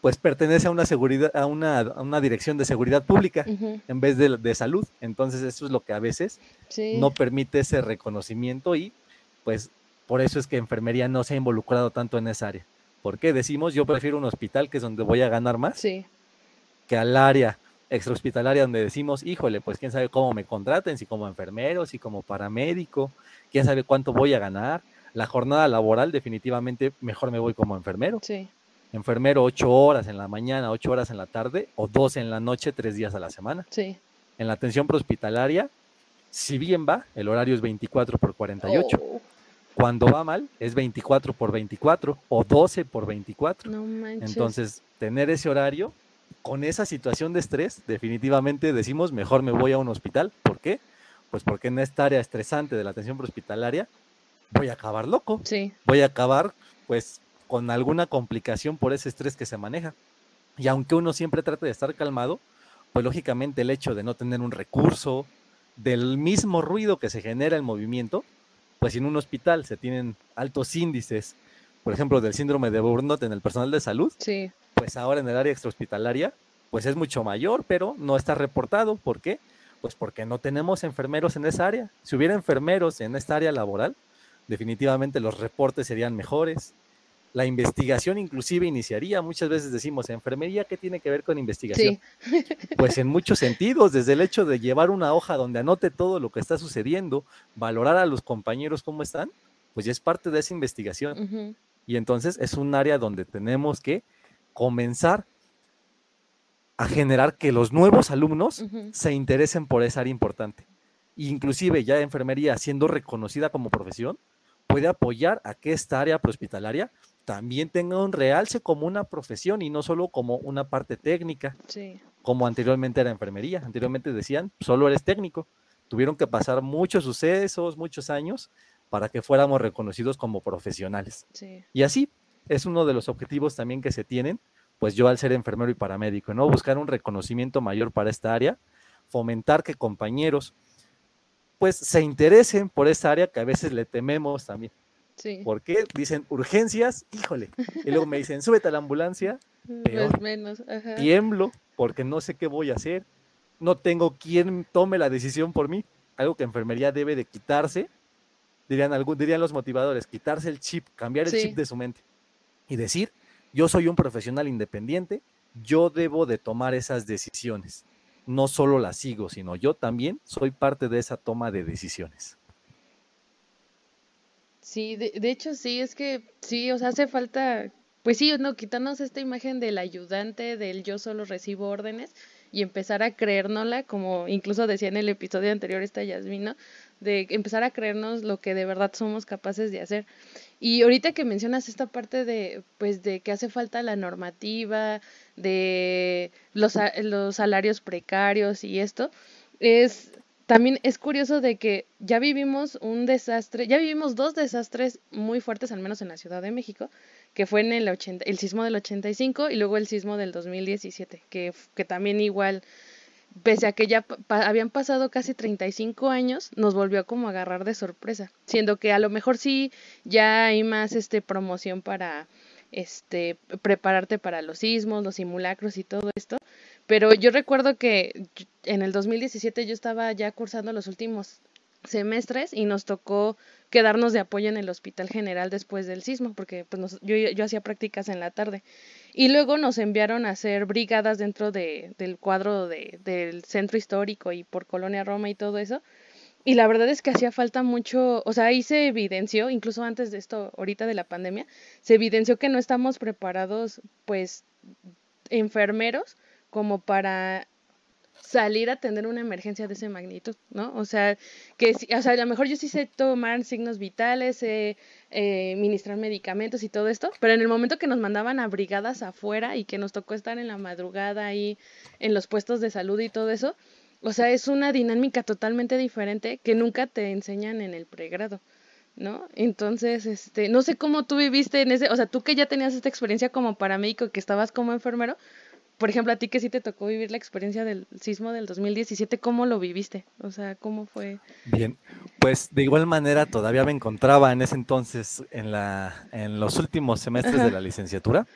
pues pertenece a una seguridad, a una, dirección de seguridad pública en vez de, salud. Entonces eso es lo que a veces no permite ese reconocimiento y pues por eso es que enfermería no se ha involucrado tanto en esa área. ¿Por qué decimos yo prefiero un hospital que es donde voy a ganar más que al área extrahospitalaria donde decimos, híjole, pues quién sabe cómo me contraten, si como enfermero, si como paramédico, quién sabe cuánto voy a ganar la jornada laboral, definitivamente mejor me voy como enfermero. Sí. Enfermero ocho horas en la mañana, ocho horas en la tarde o dos en la noche, tres días a la semana. Sí. En la atención prehospitalaria, si bien va, el horario es 24 por 48. Oh. Cuando va mal, es 24 por 24 o 12 por 24. No manches. Entonces, tener ese horario con esa situación de estrés, definitivamente decimos, mejor me voy a un hospital. ¿Por qué? Pues porque en esta área estresante de la atención prehospitalaria, voy a acabar loco. Sí. Voy a acabar, pues, con alguna complicación por ese estrés que se maneja. Y aunque uno siempre trate de estar calmado, pues lógicamente el hecho de no tener un recurso, del mismo ruido que se genera el movimiento, pues en un hospital se tienen altos índices, por ejemplo, del síndrome de Burnout en el personal de salud, sí. Pues ahora en el área extrahospitalaria, pues es mucho mayor, pero no está reportado. ¿Por qué? Pues porque no tenemos enfermeros en esa área. Si hubiera enfermeros en esta área laboral, definitivamente los reportes serían mejores. La investigación inclusive iniciaría, muchas veces decimos, enfermería, ¿qué tiene que ver con investigación? <laughs> Pues en muchos sentidos, desde el hecho de llevar una hoja donde anote todo lo que está sucediendo, valorar a los compañeros cómo están, pues ya es parte de esa investigación. Y entonces es un área donde tenemos que comenzar a generar que los nuevos alumnos se interesen por esa área importante. Inclusive ya enfermería siendo reconocida como profesión, puede apoyar a que esta área prehospitalaria también tenga un realce como una profesión y no solo como una parte técnica, como anteriormente era enfermería. Anteriormente decían, solo eres técnico. Tuvieron que pasar muchos sucesos, muchos años, para que fuéramos reconocidos como profesionales. Y así es uno de los objetivos también que se tienen, pues yo al ser enfermero y paramédico, ¿no? Buscar un reconocimiento mayor para esta área, fomentar que compañeros, pues se interesen por esta área que a veces le tememos también. Sí. Porque dicen urgencias, híjole. Y luego me dicen, súbete a la ambulancia. Mm, peor. menos. Tiemblo porque no sé qué voy a hacer. No tengo quien tome la decisión por mí. Algo que enfermería debe de quitarse. Dirían, algún, dirían los motivadores, quitarse el chip, cambiar el chip de su mente. Y decir, yo soy un profesional independiente, yo debo de tomar esas decisiones. No solo las sigo, sino yo también soy parte de esa toma de decisiones. Sí, de, de, hecho sí, es que sí, o sea, hace falta, pues sí, no, quitarnos esta imagen del ayudante, del yo solo recibo órdenes y empezar a creérnosla, como incluso decía en el episodio anterior esta Yasmina, de empezar a creernos lo que de verdad somos capaces de hacer. Y ahorita que mencionas esta parte de, pues, de que hace falta la normativa, de los, los salarios precarios y esto, es también es curioso de que ya vivimos un desastre, ya vivimos dos desastres muy fuertes, al menos en la Ciudad de México, que fue en el, 80, el sismo del 85 y luego el sismo del 2017, que, que también igual, pese a que ya habían pasado casi 35 años, nos volvió como a agarrar de sorpresa, siendo que a lo mejor sí ya hay más este promoción para este prepararte para los sismos, los simulacros y todo esto, pero yo recuerdo que en el 2017 yo estaba ya cursando los últimos semestres y nos tocó quedarnos de apoyo en el Hospital General después del sismo, porque pues yo, yo hacía prácticas en la tarde. Y luego nos enviaron a hacer brigadas dentro de, del cuadro de, del centro histórico y por Colonia Roma y todo eso. Y la verdad es que hacía falta mucho, o sea, ahí se evidenció, incluso antes de esto, ahorita de la pandemia, se evidenció que no estamos preparados, pues, enfermeros como para salir a atender una emergencia de esa magnitud, ¿no? O sea, que o sea, a lo mejor yo sí sé tomar signos vitales, sé eh, ministrar medicamentos y todo esto, pero en el momento que nos mandaban a brigadas afuera y que nos tocó estar en la madrugada ahí en los puestos de salud y todo eso, o sea, es una dinámica totalmente diferente que nunca te enseñan en el pregrado. ¿no? Entonces, este, no sé cómo tú viviste en ese, o sea, tú que ya tenías esta experiencia como paramédico, que estabas como enfermero, por ejemplo, a ti que sí te tocó vivir la experiencia del sismo del 2017, ¿cómo lo viviste? O sea, ¿cómo fue? Bien, pues de igual manera todavía me encontraba en ese entonces en, la, en los últimos semestres de la licenciatura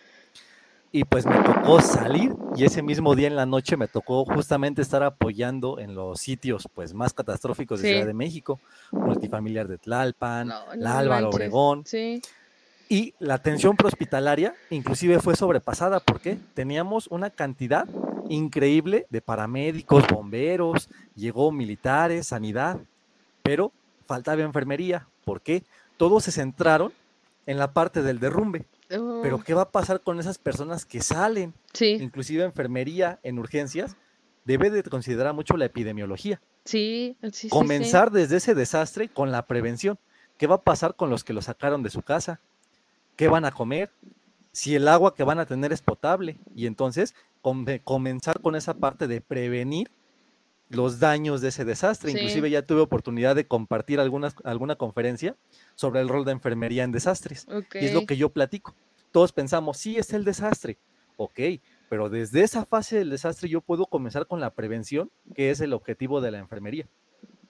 y pues me tocó salir y ese mismo día en la noche me tocó justamente estar apoyando en los sitios pues más catastróficos de Ciudad de México, multifamiliar de Tlalpan, la Álvaro Obregón. Sí. Y la atención prehospitalaria inclusive fue sobrepasada porque teníamos una cantidad increíble de paramédicos, bomberos, llegó militares, sanidad, pero faltaba enfermería. ¿Por qué? Todos se centraron en la parte del derrumbe. Pero. ¿qué va a pasar con esas personas que salen? Sí. Inclusive enfermería en urgencias debe de considerar mucho la epidemiología. Sí, sí Comenzar desde ese desastre con la prevención. ¿Qué va a pasar con los que lo sacaron de su casa? Qué van a comer, si el agua que van a tener es potable. Y entonces comenzar con esa parte de prevenir los daños de ese desastre. Inclusive ya tuve oportunidad de compartir algunas, alguna conferencia sobre el rol de enfermería en desastres. Y es lo que yo platico. Todos pensamos, sí, es el desastre. Ok, pero desde esa fase del desastre yo puedo comenzar con la prevención, que es el objetivo de la enfermería.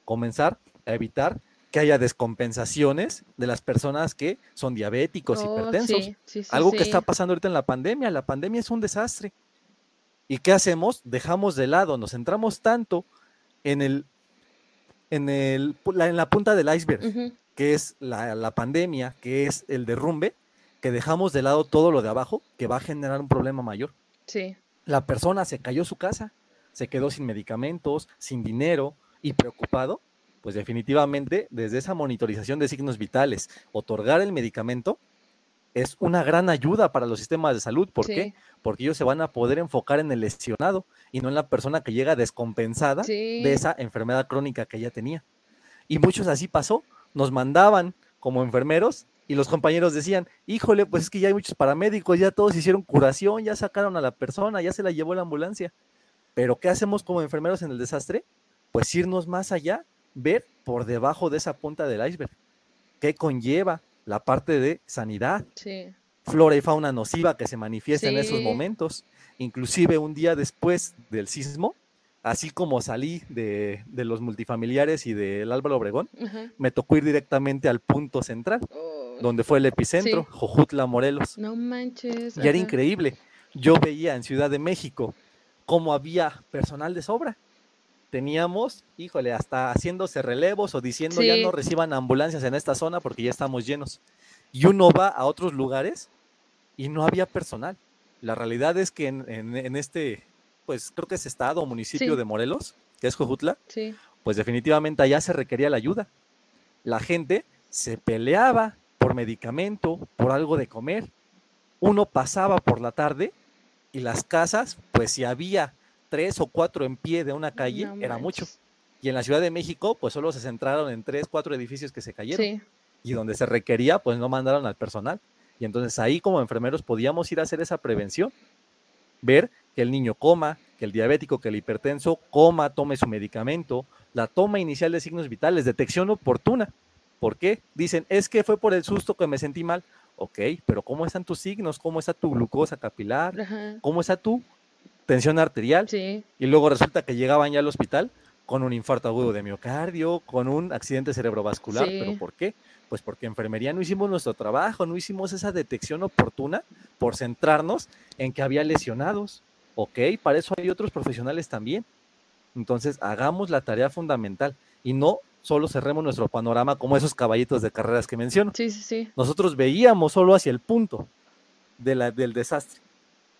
Comenzar a evitar que haya descompensaciones de las personas que son diabéticos, oh, hipertensos. Algo que está pasando ahorita en la pandemia. La pandemia es un desastre. ¿Y qué hacemos? Dejamos de lado, nos centramos tanto en el en el en la punta del iceberg, que es la, la, pandemia, que es el derrumbe, que dejamos de lado todo lo de abajo, que va a generar un problema mayor. Sí. La persona se cayó su casa, se quedó sin medicamentos, sin dinero y preocupado pues definitivamente desde esa monitorización de signos vitales, otorgar el medicamento es una gran ayuda para los sistemas de salud. ¿Por qué? Porque ellos se van a poder enfocar en el lesionado y no en la persona que llega descompensada de esa enfermedad crónica que ella tenía. Y muchos así pasó, nos mandaban como enfermeros y los compañeros decían, híjole, pues es que ya hay muchos paramédicos, ya todos hicieron curación, ya sacaron a la persona, ya se la llevó la ambulancia. Pero ¿qué hacemos como enfermeros en el desastre? Pues irnos más allá, ver por debajo de esa punta del iceberg. ¿Qué conlleva la parte de sanidad? Sí. Flora y fauna nociva que se manifiesta en esos momentos. Inclusive un día después del sismo, así como salí de, de los multifamiliares y del Álvaro Obregón, me tocó ir directamente al punto central, Oh, donde fue el epicentro, Sí. Jojutla, Morelos. No manches. Y era increíble. Yo veía en Ciudad de México cómo había personal de sobra. Teníamos, híjole, hasta haciéndose relevos o diciendo ya no reciban ambulancias en esta zona porque ya estamos llenos. Y uno va a otros lugares y no había personal. La realidad es que en, en- en este, pues creo que es estado o municipio Sí. de Morelos, que es Jojutla, Sí. pues definitivamente allá se requería la ayuda. La gente se peleaba por medicamento, por algo de comer. Uno pasaba por la tarde y las casas, pues si había tres o cuatro en pie de una calle, No era mucho. Y en la Ciudad de México, pues solo se centraron en tres, cuatro edificios que se cayeron. Sí. Y donde se requería, pues no mandaron al personal. Y entonces ahí como enfermeros podíamos ir a hacer esa prevención. Ver que el niño coma, que el diabético, que el hipertenso coma, tome su medicamento, la toma inicial de signos vitales, detección oportuna. ¿Por qué? Dicen, es que fue por el susto que me sentí mal. Ok, pero ¿cómo están tus signos? ¿Cómo está tu glucosa capilar? Ajá. ¿Cómo está tu tensión arterial? Sí. Y luego resulta que llegaban ya al hospital con un infarto agudo de miocardio, con un accidente cerebrovascular. ¿Pero por qué? Pues porque en enfermería no hicimos nuestro trabajo, no hicimos esa detección oportuna por centrarnos en que había lesionados. Ok, para eso hay otros profesionales también. Entonces, hagamos la tarea fundamental y no solo cerremos nuestro panorama como esos caballitos de carreras que menciono. Sí, sí, sí. Nosotros veíamos solo hacia el punto de la, del desastre,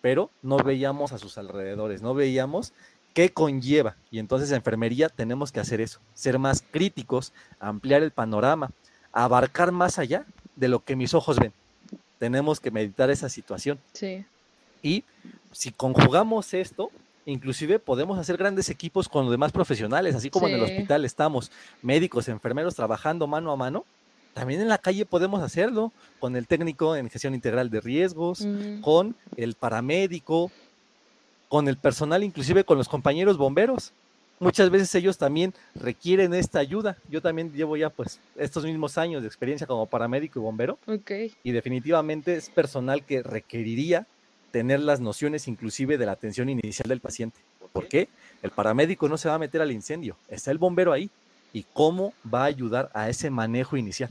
pero no veíamos a sus alrededores, no veíamos qué conlleva. Y entonces en enfermería tenemos que hacer eso, ser más críticos, ampliar el panorama, abarcar más allá de lo que mis ojos ven. Tenemos que meditar esa situación. Sí. Y si conjugamos esto, inclusive podemos hacer grandes equipos con los demás profesionales, así como en el hospital estamos médicos, enfermeros trabajando mano a mano, también en la calle podemos hacerlo con el técnico en gestión integral de riesgos, Mm. con el paramédico, con el personal, inclusive con los compañeros bomberos. Muchas veces ellos también requieren esta ayuda. Yo también llevo ya pues estos mismos años de experiencia como paramédico y bombero Ok. y definitivamente es personal que requeriría tener las nociones inclusive de la atención inicial del paciente. ¿Por qué? El paramédico no se va a meter al incendio, está el bombero ahí. ¿Y cómo va a ayudar a ese manejo inicial?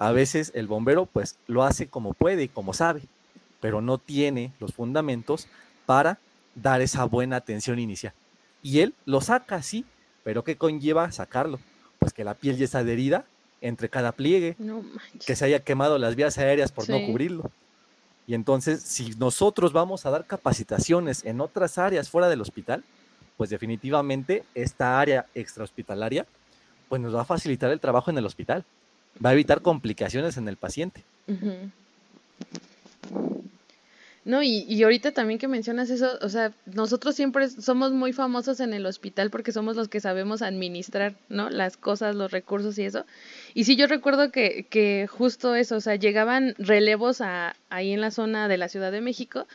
A veces el bombero pues lo hace como puede y como sabe, pero no tiene los fundamentos para dar esa buena atención inicial. Y él lo saca, sí, pero ¿qué conlleva sacarlo? Pues que la piel ya está adherida entre cada pliegue, No que se haya quemado las vías aéreas por no cubrirlo. Y entonces, si nosotros vamos a dar capacitaciones en otras áreas fuera del hospital, pues definitivamente esta área extrahospitalaria, pues nos va a facilitar el trabajo en el hospital, va a evitar complicaciones en el paciente. No, y, y ahorita también que mencionas eso, o sea, nosotros siempre somos muy famosos en el hospital porque somos los que sabemos administrar, ¿no? Las cosas, los recursos y eso. Y sí, yo recuerdo que, que justo eso, o sea, llegaban relevos a, ahí en la zona de la Ciudad de México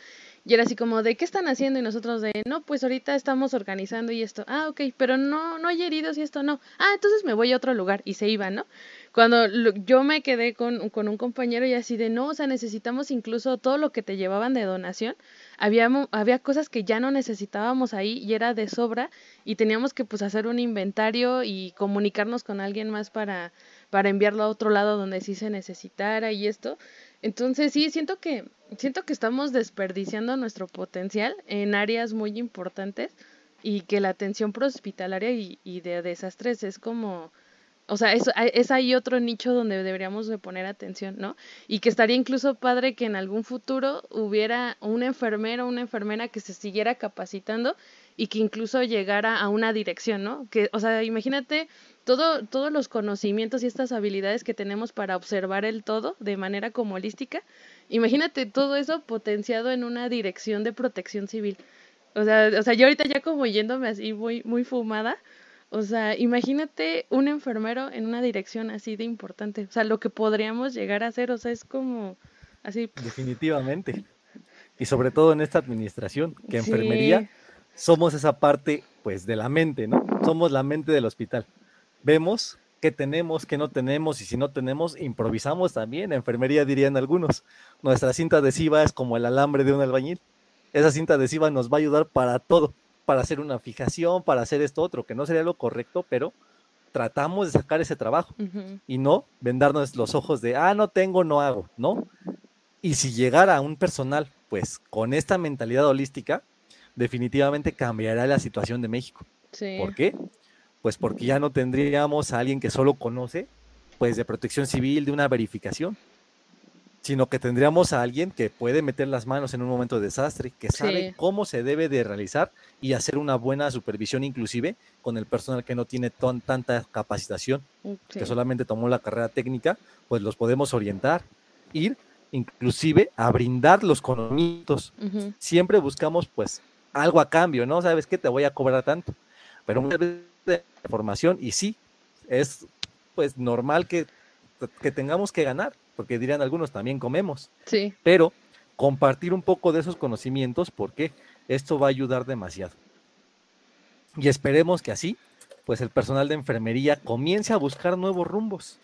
y era así como, ¿de qué están haciendo? Y nosotros de, no, pues ahorita estamos organizando y esto. Ah, ok, pero no, no hay heridos y esto no. Ah, entonces me voy a otro lugar y se iban, ¿no? Cuando lo- yo me quedé con, un compañero y así de, no, o sea, necesitamos incluso todo lo que te llevaban de donación. Había, había cosas que ya no necesitábamos ahí y era de sobra y teníamos que pues hacer un inventario y comunicarnos con alguien más para, para enviarlo a otro lado donde sí se necesitara y esto. Entonces sí, siento que, siento que estamos desperdiciando nuestro potencial en áreas muy importantes y que la atención prehospitalaria y, y de desastres es como, o sea, es, es ahí otro nicho donde deberíamos de poner atención, ¿no? Y que estaría incluso padre que en algún futuro hubiera un enfermero o una enfermera que se siguiera capacitando y que incluso llegara a una dirección, ¿no? Que, o sea, imagínate todo, todos los conocimientos y estas habilidades que tenemos para observar el todo de manera como holística. Imagínate todo eso potenciado en una dirección de protección civil. O sea, o sea, yo ahorita ya como yéndome así muy, muy fumada, O sea, imagínate un enfermero en una dirección así de importante. O sea, lo que podríamos llegar a hacer, o sea, es como así. Definitivamente. Y sobre todo en esta administración, que enfermería somos esa parte, pues, de la mente, ¿no? Somos la mente del hospital. Vemos qué tenemos, qué no tenemos, y si no tenemos, improvisamos también. Enfermería dirían algunos. Nuestra cinta adhesiva es como el alambre de un albañil. Esa cinta adhesiva nos va a ayudar para todo para hacer una fijación, para hacer esto otro, que no sería lo correcto, pero tratamos de sacar ese trabajo y no vendarnos los ojos de, ah, no tengo, no hago, ¿no? Y si llegara un personal, pues con esta mentalidad holística, definitivamente cambiará la situación de México. ¿Por qué? Pues porque ya no tendríamos a alguien que solo conoce, pues de protección civil, de una verificación, sino que tendríamos a alguien que puede meter las manos en un momento de desastre, que sabe cómo se debe de realizar y hacer una buena supervisión inclusive con el personal que no tiene tanta capacitación, mm, que solamente tomó la carrera técnica, pues los podemos orientar, ir inclusive a brindar los conocimientos. Siempre buscamos pues algo a cambio, ¿no? Sabes que te voy a cobrar tanto, pero una vez de formación y sí, es pues normal que, que tengamos que ganar porque dirían algunos, también comemos. Sí. Pero compartir un poco de esos conocimientos, porque esto va a ayudar demasiado. Y esperemos que así, pues el personal de enfermería comience a buscar nuevos rumbos.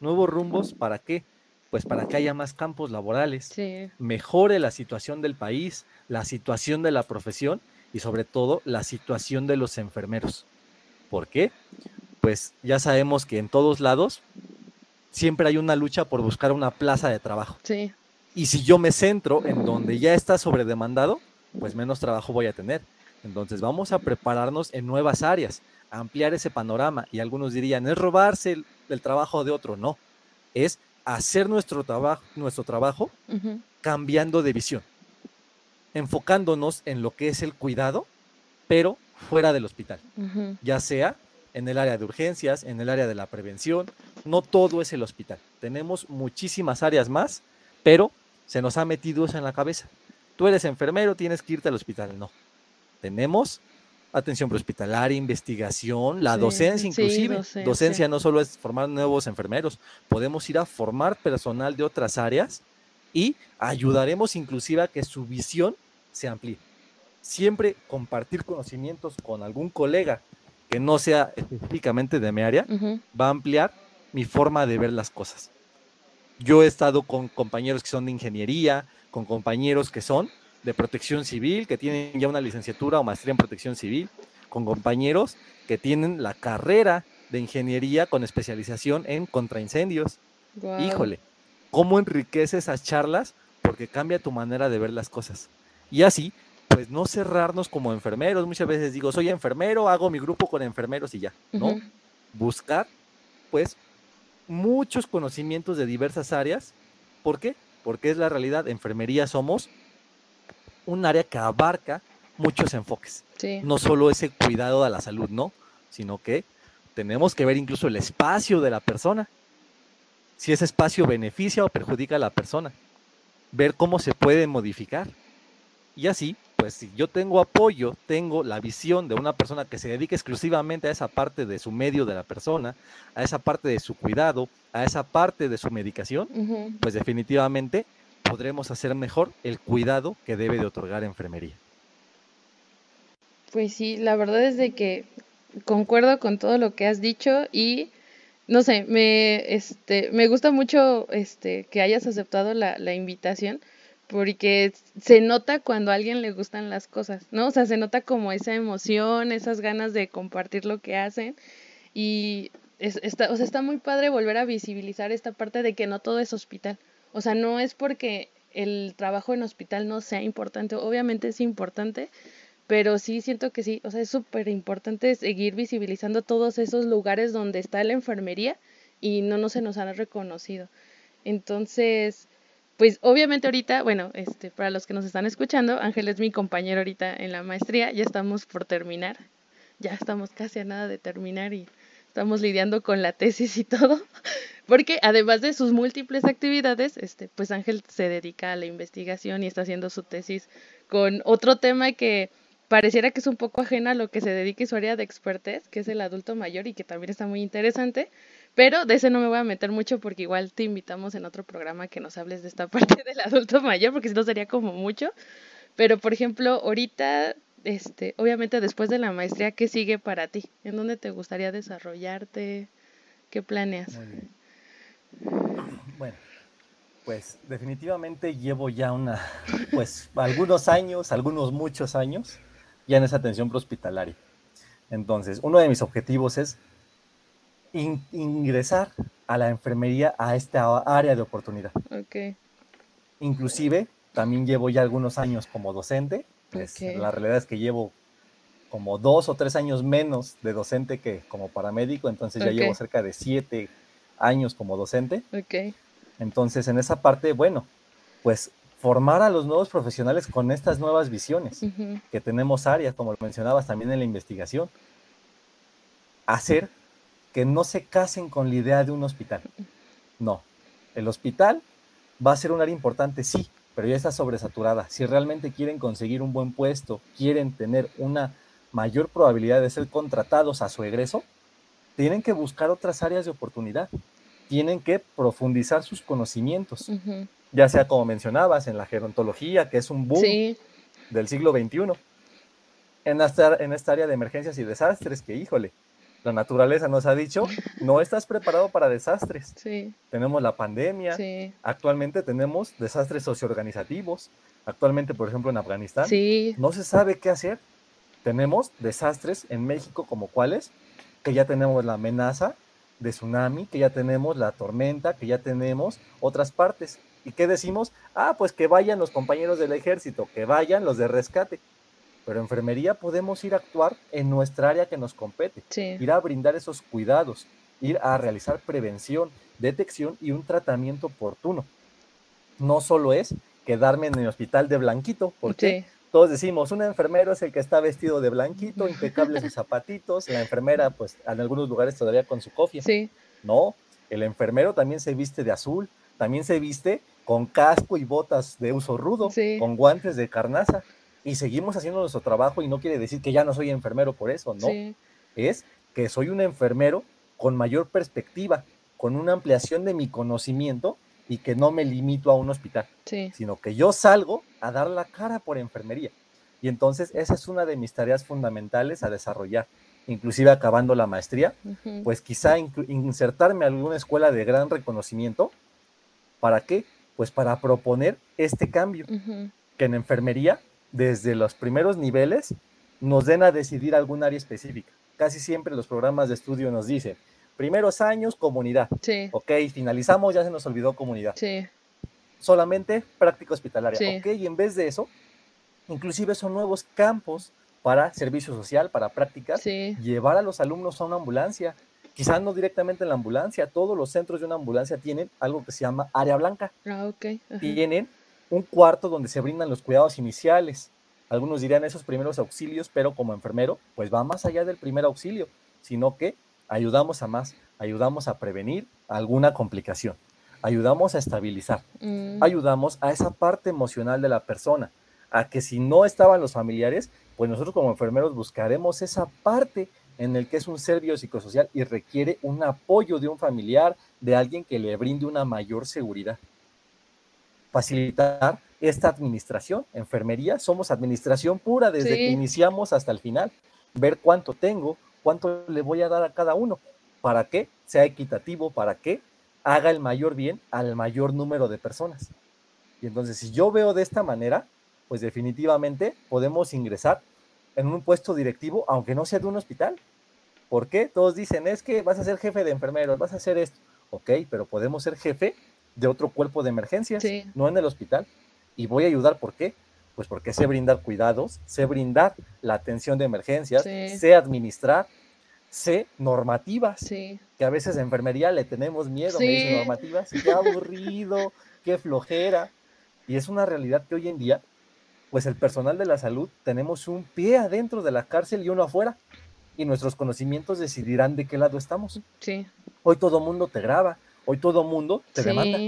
Nuevos rumbos para qué? Pues para que haya más campos laborales, mejore la situación del país, la situación de la profesión y sobre todo la situación de los enfermeros. ¿Por qué? Pues ya sabemos que en todos lados siempre hay una lucha por buscar una plaza de trabajo. Sí. Y si yo me centro en donde ya está sobredemandado, pues menos trabajo voy a tener. Entonces vamos a prepararnos en nuevas áreas, ampliar ese panorama. Y algunos dirían, es robarse el, trabajo de otro. No, es hacer nuestro, trabajo nuestro trabajo cambiando de visión, enfocándonos en lo que es el cuidado, pero fuera del hospital, ya sea en el área de urgencias, en el área de la prevención. No todo es el hospital. Tenemos muchísimas áreas más, pero se nos ha metido eso en la cabeza. Tú eres enfermero, tienes que irte al hospital. No. Tenemos atención prehospitalaria, investigación, la docencia inclusive. docencia. no solo es formar nuevos enfermeros, podemos ir a formar personal de otras áreas y ayudaremos inclusive a que su visión se amplíe. Siempre compartir conocimientos con algún colega que no sea específicamente de mi área, va a ampliar mi forma de ver las cosas. Yo he estado con compañeros que son de ingeniería, con compañeros que son de protección civil, que tienen ya una licenciatura o maestría en protección civil, con compañeros que tienen la carrera de ingeniería con especialización en contraincendios. Híjole, ¿cómo enriquece esas charlas? Porque cambia tu manera de ver las cosas. Y así pues no cerrarnos como enfermeros. Muchas veces digo, soy enfermero, hago mi grupo con enfermeros y ya, ¿no? Buscar, pues, muchos conocimientos de diversas áreas. ¿Por qué? Porque es la realidad. Enfermería somos un área que abarca muchos enfoques. No solo ese cuidado de la salud, ¿no? Sino que tenemos que ver incluso el espacio de la persona. Si ese espacio beneficia o perjudica a la persona. Ver cómo se puede modificar. Y así pues si yo tengo apoyo, tengo la visión de una persona que se dedica exclusivamente a esa parte de su medio de la persona, a esa parte de su cuidado, a esa parte de su medicación, pues definitivamente podremos hacer mejor el cuidado que debe de otorgar enfermería. Pues sí, la verdad es de que concuerdo con todo lo que has dicho y no sé, me, este, me gusta mucho este, que hayas aceptado la, la invitación porque se nota cuando a alguien le gustan las cosas, ¿no? O sea, se nota como esa emoción, esas ganas de compartir lo que hacen y está, o sea, está muy padre volver a visibilizar esta parte de que no todo es hospital. O sea, no es porque el trabajo en hospital no sea importante, obviamente es importante, pero sí siento que sí, o sea, es súper importante seguir visibilizando todos esos lugares donde está la enfermería y no, no se nos han reconocido. Entonces, pues obviamente ahorita, bueno, este, para los que nos están escuchando, Ángel es mi compañero ahorita en la maestría, ya estamos por terminar, ya estamos casi a nada de terminar y estamos lidiando con la tesis y todo, <laughs> porque además de sus múltiples actividades, este, pues Ángel se dedica a la investigación y está haciendo su tesis con otro tema que pareciera que es un poco ajena a lo que se dedica su área de expertez, que es el adulto mayor y que también está muy interesante, pero de ese no me voy a meter mucho porque igual te invitamos en otro programa que nos hables de esta <laughs> parte del adulto mayor, porque si no sería como mucho. Pero, por ejemplo, ahorita, este, obviamente después de la maestría, ¿qué sigue para ti? ¿En dónde te gustaría desarrollarte? ¿Qué planeas? Bueno, pues definitivamente llevo ya una, pues algunos años, algunos muchos años, ya en esa atención prehospitalaria. Entonces, uno de mis objetivos es ingresar a la enfermería a esta área de oportunidad. Okay. Inclusive, también llevo ya algunos años como docente. Pues, la realidad es que llevo como dos o tres años menos de docente que como paramédico, entonces ya llevo cerca de siete años como docente. Okay. Entonces, en esa parte, bueno, pues formar a los nuevos profesionales con estas nuevas visiones, que tenemos áreas, como lo mencionabas también en la investigación. Hacer que no se casen con la idea de un hospital. No, el hospital va a ser un área importante, sí, pero ya está sobresaturada. Si realmente quieren conseguir un buen puesto, quieren tener una mayor probabilidad de ser contratados a su egreso, tienen que buscar otras áreas de oportunidad. Tienen que profundizar sus conocimientos, ya sea como mencionabas, en la gerontología, que es un boom del siglo XXI, en esta, en esta área de emergencias y desastres, que híjole, la naturaleza nos ha dicho, no estás preparado para desastres. Tenemos la pandemia, actualmente tenemos desastres socioorganizativos, actualmente, por ejemplo, en Afganistán, no se sabe qué hacer. Tenemos desastres en México como cuáles, que ya tenemos la amenaza de tsunami, que ya tenemos la tormenta, que ya tenemos otras partes. ¿Y qué decimos? Ah, pues que vayan los compañeros del ejército, que vayan los de rescate. Pero enfermería podemos ir a actuar en nuestra área que nos compete, ir a brindar esos cuidados, ir a realizar prevención, detección y un tratamiento oportuno. No solo es quedarme en el hospital de blanquito, porque todos decimos, un enfermero es el que está vestido de blanquito, impecables sus zapatitos, la enfermera, pues en algunos lugares todavía con su cofia. Sí. No, el enfermero también se viste de azul, también se viste con casco y botas de uso rudo, con guantes de carnaza. Y seguimos haciendo nuestro trabajo y no quiere decir que ya no soy enfermero por eso, no. Es que soy un enfermero con mayor perspectiva, con una ampliación de mi conocimiento y que no me limito a un hospital, sino que yo salgo a dar la cara por enfermería. Y entonces esa es una de mis tareas fundamentales a desarrollar, inclusive acabando la maestría, pues quizá insertarme a alguna escuela de gran reconocimiento. ¿Para qué? Pues para proponer este cambio, que en enfermería, desde los primeros niveles, nos den a decidir algún área específica. Casi siempre los programas de estudio nos dicen, primeros años, comunidad. Sí. Ok, finalizamos, ya se nos olvidó comunidad. Sí. Solamente práctica hospitalaria. Sí. Ok, y en vez de eso, inclusive son nuevos campos para servicio social, para prácticas, sí. llevar a los alumnos a una ambulancia. Quizás no directamente en la ambulancia, todos los centros de una ambulancia tienen algo que se llama área blanca. Ah, ok. Tienen un cuarto donde se brindan los cuidados iniciales. Algunos dirían esos primeros auxilios, pero como enfermero, pues va más allá del primer auxilio, sino que ayudamos a más, ayudamos a prevenir alguna complicación, ayudamos a estabilizar, mm. ayudamos a esa parte emocional de la persona, a que si no estaban los familiares, pues nosotros como enfermeros buscaremos esa parte en el que es un ser biopsicosocial y requiere un apoyo de un familiar, de alguien que le brinde una mayor seguridad. Facilitar esta administración, enfermería, somos administración pura desde que iniciamos hasta el final. Ver cuánto tengo, cuánto le voy a dar a cada uno, para que sea equitativo, para que haga el mayor bien al mayor número de personas. Y entonces, si yo veo de esta manera, pues definitivamente podemos ingresar en un puesto directivo, aunque no sea de un hospital. ¿Por qué? Todos dicen, es que vas a ser jefe de enfermeros, vas a hacer esto. Ok, pero podemos ser jefe de otro cuerpo de emergencias, no en el hospital. Y voy a ayudar, ¿por qué? Pues porque sé brindar cuidados, sé brindar la atención de emergencias, sé administrar, sé normativas, que a veces en enfermería le tenemos miedo, me dicen normativas, qué aburrido, qué flojera. Y es una realidad que hoy en día, pues el personal de la salud tenemos un pie adentro de la cárcel y uno afuera. Y nuestros conocimientos decidirán de qué lado estamos. Sí. Hoy todo mundo te graba, hoy todo mundo te demanda.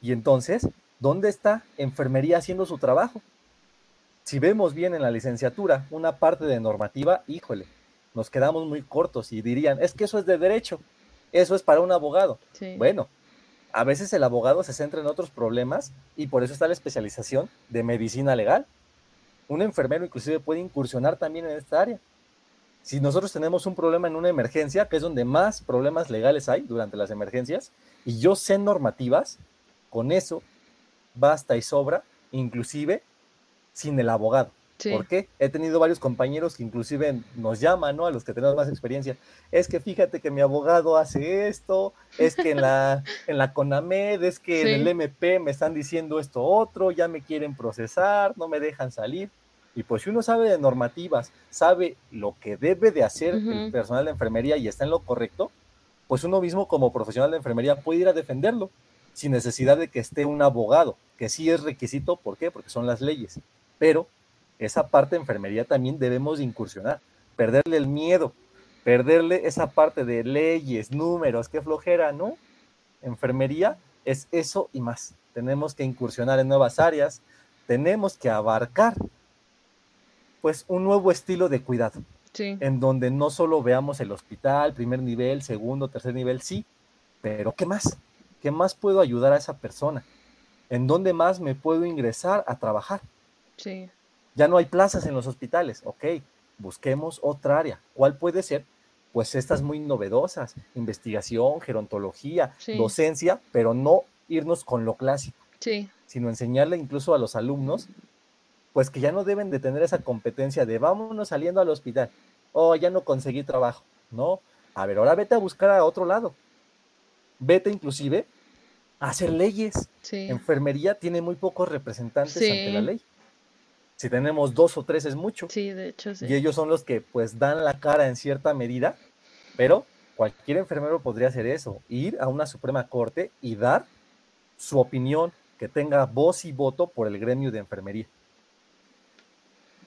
Y entonces, ¿dónde está enfermería haciendo su trabajo? si vemos bien en la licenciatura una parte de normativa, híjole, nos quedamos muy cortos y dirían, es que eso es de derecho, eso es para un abogado. Bueno, a veces el abogado se centra en otros problemas y por eso está la especialización de medicina legal. Un enfermero inclusive puede incursionar también en esta área. Si nosotros tenemos un problema en una emergencia, que es donde más problemas legales hay durante las emergencias, y yo sé normativas, con eso basta y sobra, inclusive sin el abogado. ¿Por qué? He tenido varios compañeros que inclusive nos llaman, ¿no? A los que tenemos más experiencia. Es que fíjate que mi abogado hace esto, es que en la, <laughs> en la CONAMED, es que en el MP me están diciendo esto otro, ya me quieren procesar, no me dejan salir. Y pues si uno sabe de normativas, sabe lo que debe de hacer el personal de enfermería y está en lo correcto, pues uno mismo como profesional de enfermería puede ir a defenderlo sin necesidad de que esté un abogado, que sí es requisito, ¿por qué? Porque son las leyes. Pero esa parte de enfermería también debemos incursionar, perderle el miedo, perderle esa parte de leyes, números, qué flojera, ¿no? Enfermería es eso y más. Tenemos que incursionar en nuevas áreas, tenemos que abarcar pues un nuevo estilo de cuidado. En donde no solo veamos el hospital, primer nivel, segundo, tercer nivel, sí, pero ¿qué más? ¿Qué más puedo ayudar a esa persona? ¿En dónde más me puedo ingresar a trabajar? Sí. Ya no hay plazas en los hospitales. Ok, busquemos otra área. ¿Cuál puede ser? Pues estas muy novedosas, investigación, gerontología, docencia, pero no irnos con lo clásico, sí. sino enseñarle incluso a los alumnos, pues que ya no deben de tener esa competencia de vámonos saliendo al hospital, oh, ya no conseguí trabajo, ¿no? A ver, ahora vete a buscar a otro lado. Vete inclusive a hacer leyes. Enfermería tiene muy pocos representantes ante la ley si tenemos dos o tres es mucho. Sí, de hecho, sí. Y ellos son los que pues dan la cara en cierta medida, pero cualquier enfermero podría hacer eso, ir a una Suprema Corte y dar su opinión, que tenga voz y voto por el gremio de enfermería.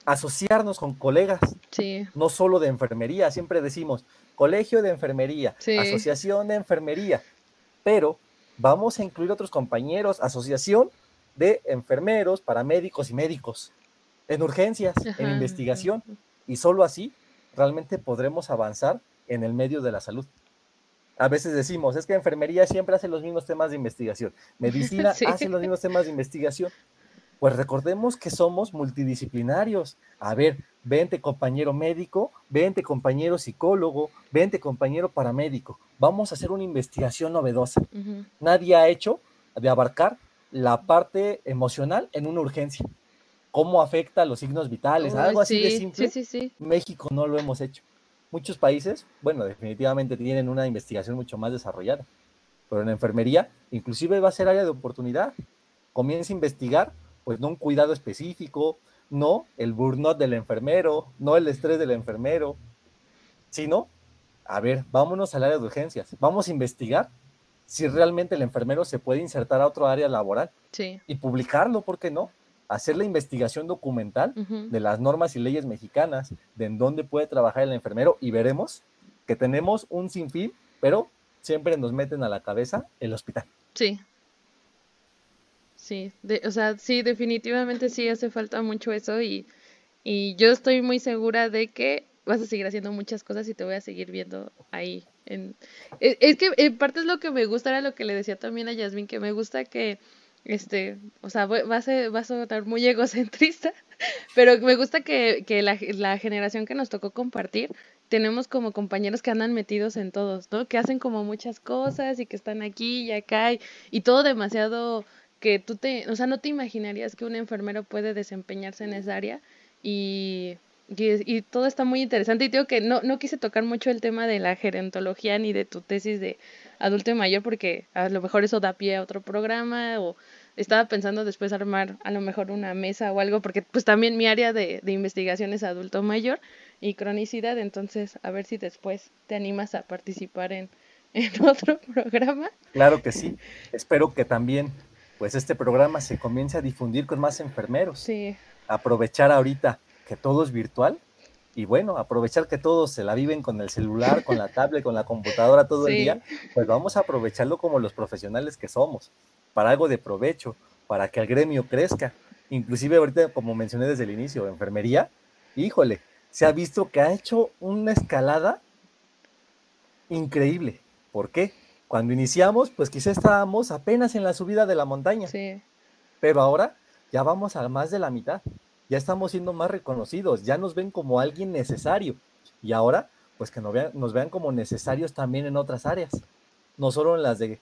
Asociarnos con colegas, sí. no solo de enfermería, siempre decimos colegio de enfermería, asociación de enfermería, pero vamos a incluir otros compañeros, asociación de enfermeros, paramédicos y médicos en urgencias, en investigación, y solo así realmente podremos avanzar en el medio de la salud. A veces decimos, es que enfermería siempre hace los mismos temas de investigación, medicina <laughs> hace los mismos temas de investigación. Pues recordemos que somos multidisciplinarios. A ver, vente compañero médico, vente compañero psicólogo, vente compañero paramédico. Vamos a hacer una investigación novedosa. Nadie ha hecho de abarcar la parte emocional en una urgencia cómo afecta los signos vitales, algo así de simple. Sí, sí, México no lo hemos hecho. Muchos países, bueno, definitivamente tienen una investigación mucho más desarrollada, pero en enfermería inclusive va a ser área de oportunidad. Comienza a investigar, pues no un cuidado específico, no el burnout del enfermero, no el estrés del enfermero, sino, a ver, vámonos al área de urgencias, vamos a investigar si realmente el enfermero se puede insertar a otro área laboral y publicarlo, ¿por qué no? hacer la investigación documental de las normas y leyes mexicanas, de en dónde puede trabajar el enfermero y veremos que tenemos un sinfín, pero siempre nos meten a la cabeza el hospital. Sí. Sí, o sea, sí, definitivamente sí hace falta mucho eso y, y yo estoy muy segura de que vas a seguir haciendo muchas cosas y te voy a seguir viendo ahí. En... Es, es que en parte es lo que me gusta, era lo que le decía también a Yasmin, que me gusta que este, o sea, va a, ser, va a sonar muy <laughs> egocentrista, pero me gusta que, que la, la, generación que nos tocó compartir, tenemos como compañeros que andan metidos en todos, ¿no? Que hacen como muchas cosas y que están aquí y acá y, y todo demasiado que tú te, o sea, no te imaginarías que un enfermero puede desempeñarse en esa área y, y, todo está muy interesante. Y digo que no, no quise tocar mucho el tema de la gerontología ni de tu tesis de adulto y mayor porque a lo mejor eso da pie a otro programa o estaba pensando después armar a lo mejor una mesa o algo porque pues también mi área de, de investigación es adulto mayor y cronicidad, entonces a ver si después te animas a participar en, en <laughs> otro programa. Claro que sí, espero que también pues este programa se comience a difundir con más enfermeros. Sí. Aprovechar ahorita que todo es virtual y bueno, aprovechar que todos se la viven con el celular, con la <laughs> tablet, con la computadora todo el día, pues vamos a aprovecharlo como los profesionales que somos, para algo de provecho, para que el gremio crezca. inclusive ahorita, como mencioné desde el inicio, enfermería, híjole, se ha visto que ha hecho una escalada increíble. ¿Por qué? Cuando iniciamos, pues quizá estábamos apenas en la subida de la montaña. Sí. Pero ahora ya vamos a más de la mitad. Ya estamos siendo más reconocidos, ya nos ven como alguien necesario. Y ahora, pues que nos vean, nos vean como necesarios también en otras áreas. No solo en las de,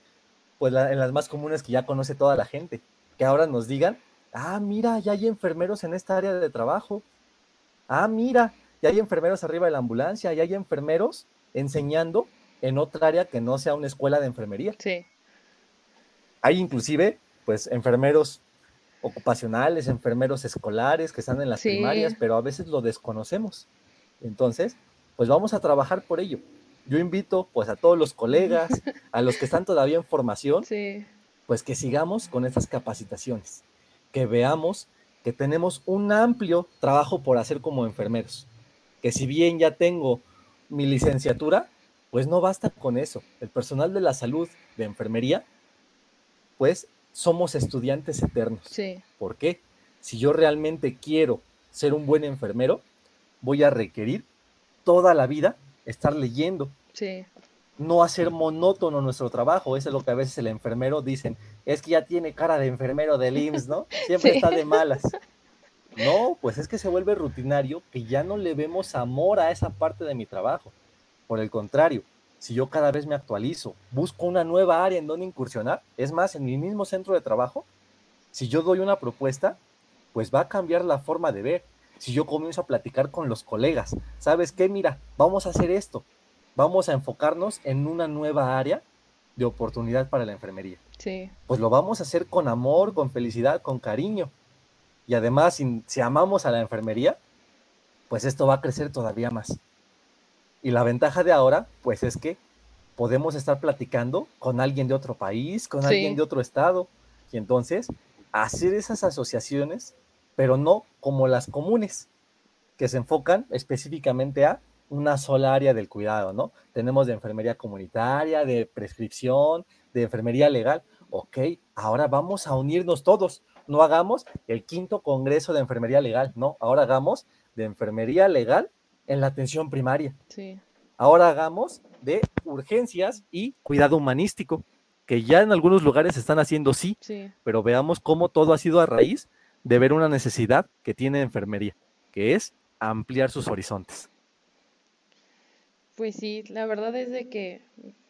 pues en las más comunes que ya conoce toda la gente. Que ahora nos digan, ah, mira, ya hay enfermeros en esta área de trabajo. Ah, mira, ya hay enfermeros arriba de la ambulancia, ya hay enfermeros enseñando en otra área que no sea una escuela de enfermería. Sí. Hay inclusive, pues, enfermeros ocupacionales, enfermeros escolares que están en las Sí. primarias, pero a veces lo desconocemos. Entonces, pues vamos a trabajar por ello. Yo invito, pues, a todos los colegas, <laughs> a los que están todavía en formación, Sí. pues que sigamos con estas capacitaciones, que veamos que tenemos un amplio trabajo por hacer como enfermeros, que si bien ya tengo mi licenciatura, pues no basta con eso. El personal de la salud de enfermería, pues somos estudiantes eternos. Sí. ¿Por qué? Si yo realmente quiero ser un buen enfermero, voy a requerir toda la vida estar leyendo, Sí. no hacer monótono nuestro trabajo. Eso es lo que a veces el enfermero dicen, es que ya tiene cara de enfermero del IMSS, ¿no? <laughs> Siempre Sí. está de malas. No, pues es que se vuelve rutinario que ya no le vemos amor a esa parte de mi trabajo. Por el contrario, si yo cada vez me actualizo, busco una nueva área en donde incursionar, es más, en mi mismo centro de trabajo, si yo doy una propuesta, pues va a cambiar la forma de ver. Si yo comienzo a platicar con los colegas, ¿sabes qué? Mira, vamos a hacer esto. Vamos a enfocarnos en una nueva área de oportunidad para la enfermería. Sí. Pues lo vamos a hacer con amor, con felicidad, con cariño. Y además, si, si amamos a la enfermería, pues esto va a crecer todavía más. Y la ventaja de ahora, pues es que podemos estar platicando con alguien de otro país, con Sí. alguien de otro estado. Y entonces, hacer esas asociaciones, pero no como las comunes, que se enfocan específicamente a una sola área del cuidado, ¿no? Tenemos de enfermería comunitaria, de prescripción, de enfermería legal. Ok, ahora vamos a unirnos todos. No hagamos el quinto congreso de enfermería legal, no, ahora hagamos de enfermería legal en la atención primaria. Sí. Ahora hagamos de urgencias y cuidado humanístico, que ya en algunos lugares se están haciendo sí, Sí. pero veamos cómo todo ha sido a raíz de ver una necesidad que tiene enfermería, que es ampliar sus horizontes. Pues sí, la verdad es de que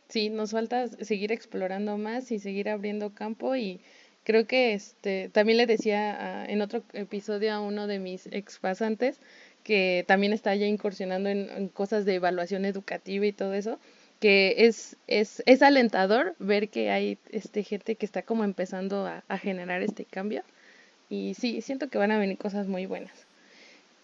sí, nos falta seguir explorando más y seguir abriendo campo y creo que este también le decía a- en otro episodio a uno de mis ex pasantes que también está ya incursionando en, cosas de evaluación educativa y todo eso, que es, es, es alentador ver que hay este gente que está como empezando a, a generar este cambio y sí, siento que van a venir cosas muy buenas.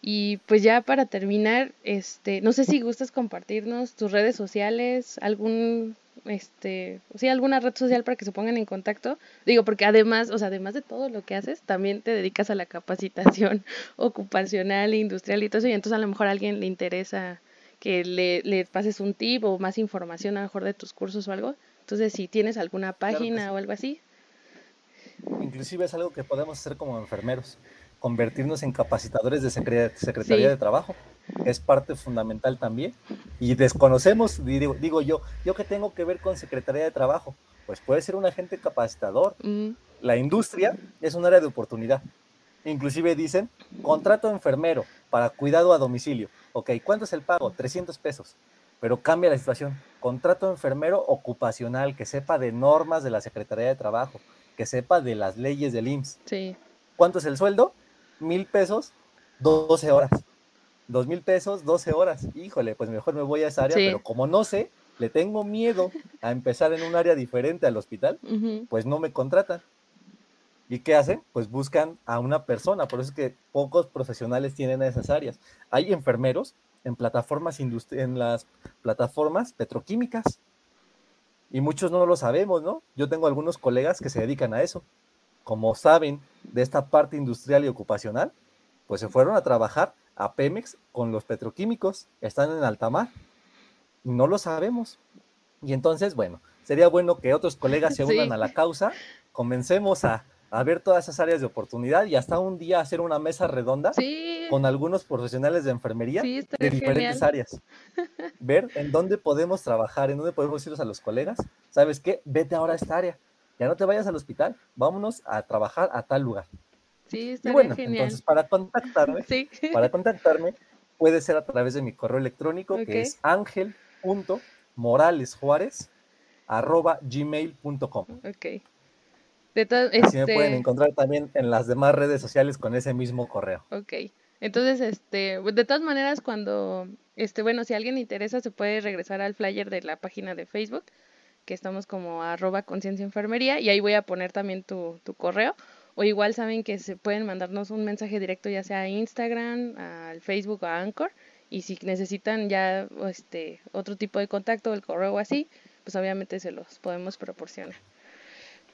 Y pues ya para terminar, este, no sé si gustas compartirnos tus redes sociales, algún, este, sí, alguna red social para que se pongan en contacto. Digo, porque además, o sea, además de todo lo que haces, también te dedicas a la capacitación <laughs> ocupacional, industrial y todo eso, y entonces a lo mejor a alguien le interesa que le, le pases un tip o más información a lo mejor de tus cursos o algo. Entonces, si tienes alguna página sí. o algo así, Inclusive es algo que podemos hacer como enfermeros, convertirnos en capacitadores de secre- Secretaría Sí. de Trabajo. Es parte fundamental también. Y desconocemos, digo, digo yo, ¿yo qué tengo que ver con Secretaría de Trabajo? Pues puede ser un agente capacitador. mm, La industria es un área de oportunidad. Inclusive dicen, contrato enfermero para cuidado a domicilio. Ok, ¿cuánto es el pago? 300 pesos. Pero cambia la situación. Contrato enfermero ocupacional que sepa de normas de la Secretaría de Trabajo, que sepa de las leyes del IMSS. sí, ¿Cuánto es el sueldo? Mil pesos, 12 horas. Dos mil pesos, 12 horas. Híjole, pues mejor me voy a esa área, Sí. pero como no sé, le tengo miedo a empezar en un área diferente al hospital, pues no me contratan. ¿Y qué hacen? Pues buscan a una persona. Por eso es que pocos profesionales tienen esas áreas. Hay enfermeros en plataformas en las plataformas petroquímicas. Y muchos no lo sabemos, ¿no? Yo tengo algunos colegas que se dedican a eso. Como saben de esta parte industrial y ocupacional, pues se fueron a trabajar a Pemex con los petroquímicos. Están en alta mar. Y no lo sabemos. Y entonces, bueno, sería bueno que otros colegas se Sí. unan a la causa, comencemos a, a ver todas esas áreas de oportunidad y hasta un día hacer una mesa redonda Sí, con algunos profesionales de enfermería sí, de diferentes genial. áreas. Ver en dónde podemos trabajar, en dónde podemos irnos a los colegas. ¿Sabes qué? Vete ahora a esta área. Ya no te vayas al hospital, vámonos a trabajar a tal lugar. Sí, Y estaría bueno, genial. entonces para contactarme, <laughs> Sí, para contactarme puede ser a través de mi correo electrónico que es angel.moralesjuárez@gmail.com. ok. De todas, Así me pueden este, encontrar también en las demás redes sociales con ese mismo correo. Ok, entonces, este, de todas maneras, cuando, este, bueno, si a alguien interesa, se puede regresar al flyer de la página de Facebook, que estamos como arroba conciencia enfermería, y ahí voy a poner también tu, tu correo, o igual saben que se pueden mandarnos un mensaje directo, ya sea a Instagram, al Facebook o a Anchor, y si necesitan ya, este, otro tipo de contacto, el correo o así, pues obviamente se los podemos proporcionar.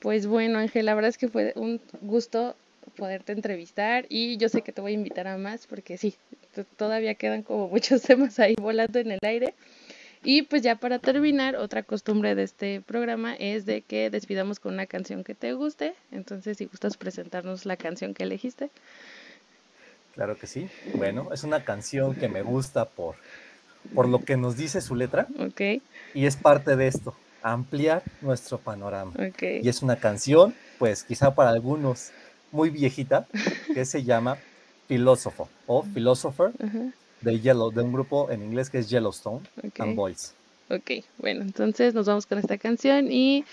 Pues bueno, Ángel, la verdad es que fue un gusto poderte entrevistar y yo sé que te voy a invitar a más porque sí, todavía quedan como muchos <laughs> temas ahí volando en el aire. Y pues ya para terminar, otra costumbre de este programa es de que despidamos con una canción que te guste. Entonces, si gustas presentarnos la canción que elegiste. Claro que sí. Bueno, es una canción que me gusta por, por lo que nos dice su letra Ok, y es parte de esto, ampliar nuestro panorama. ok. Y es una canción, pues quizá para algunos muy viejita, que se llama Filósofo o Philosopher de Yellow, de un grupo en inglés que es Yellowstone and Boys. ok. Bueno, entonces nos vamos con esta canción y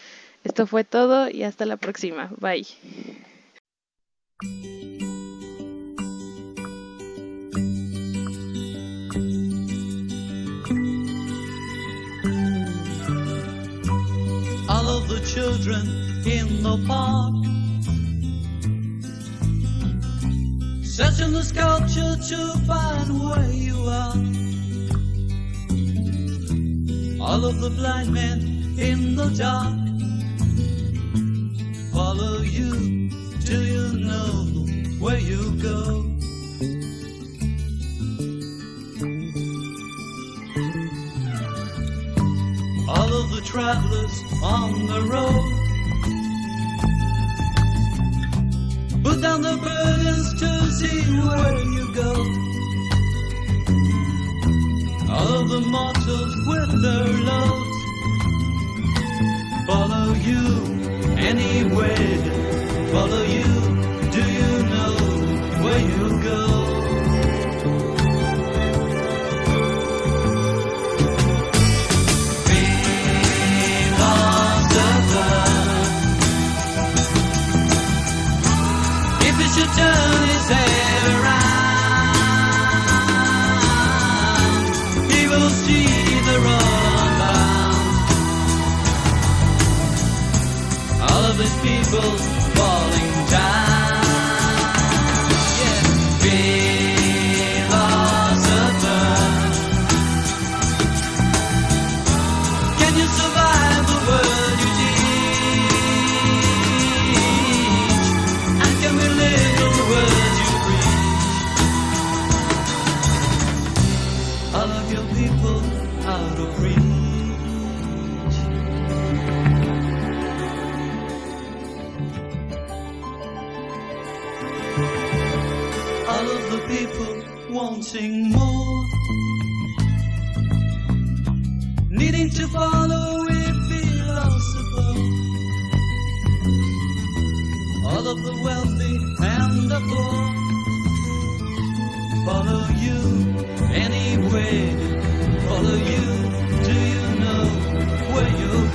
esto fue todo y hasta la próxima. Bye. all of the children in the park. Searching the sculpture to find where you are. All of the blind men in the dark follow you till you know where you go. all of the travelers on the road. Down the burdens to see where you go. All of the mortals with their loads follow you anywhere. Follow you. Do you know where you go? Should turn his head around, he will see the bound. All of people wanting more, needing to follow a philosopher all of the wealthy and the poor follow you anywhere. Follow you. Do you know where you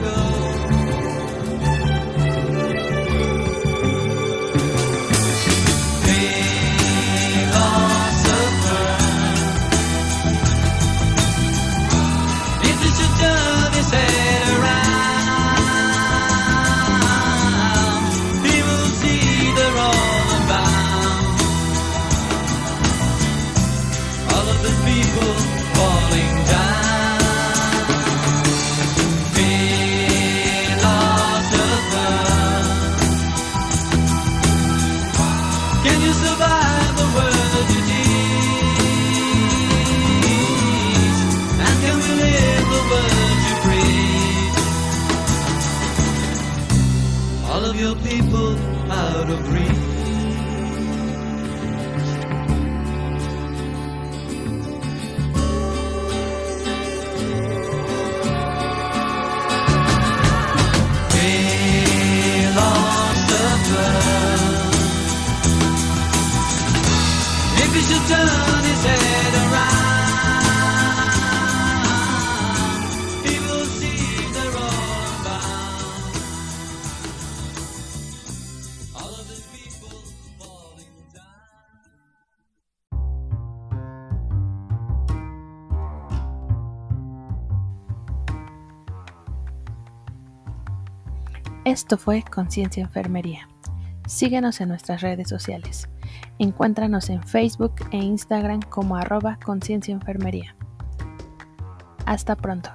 Esto fue Conciencia Enfermería. Síguenos en nuestras redes sociales. Encuéntranos en Facebook e Instagram como arroba Conciencia Enfermería. Hasta pronto.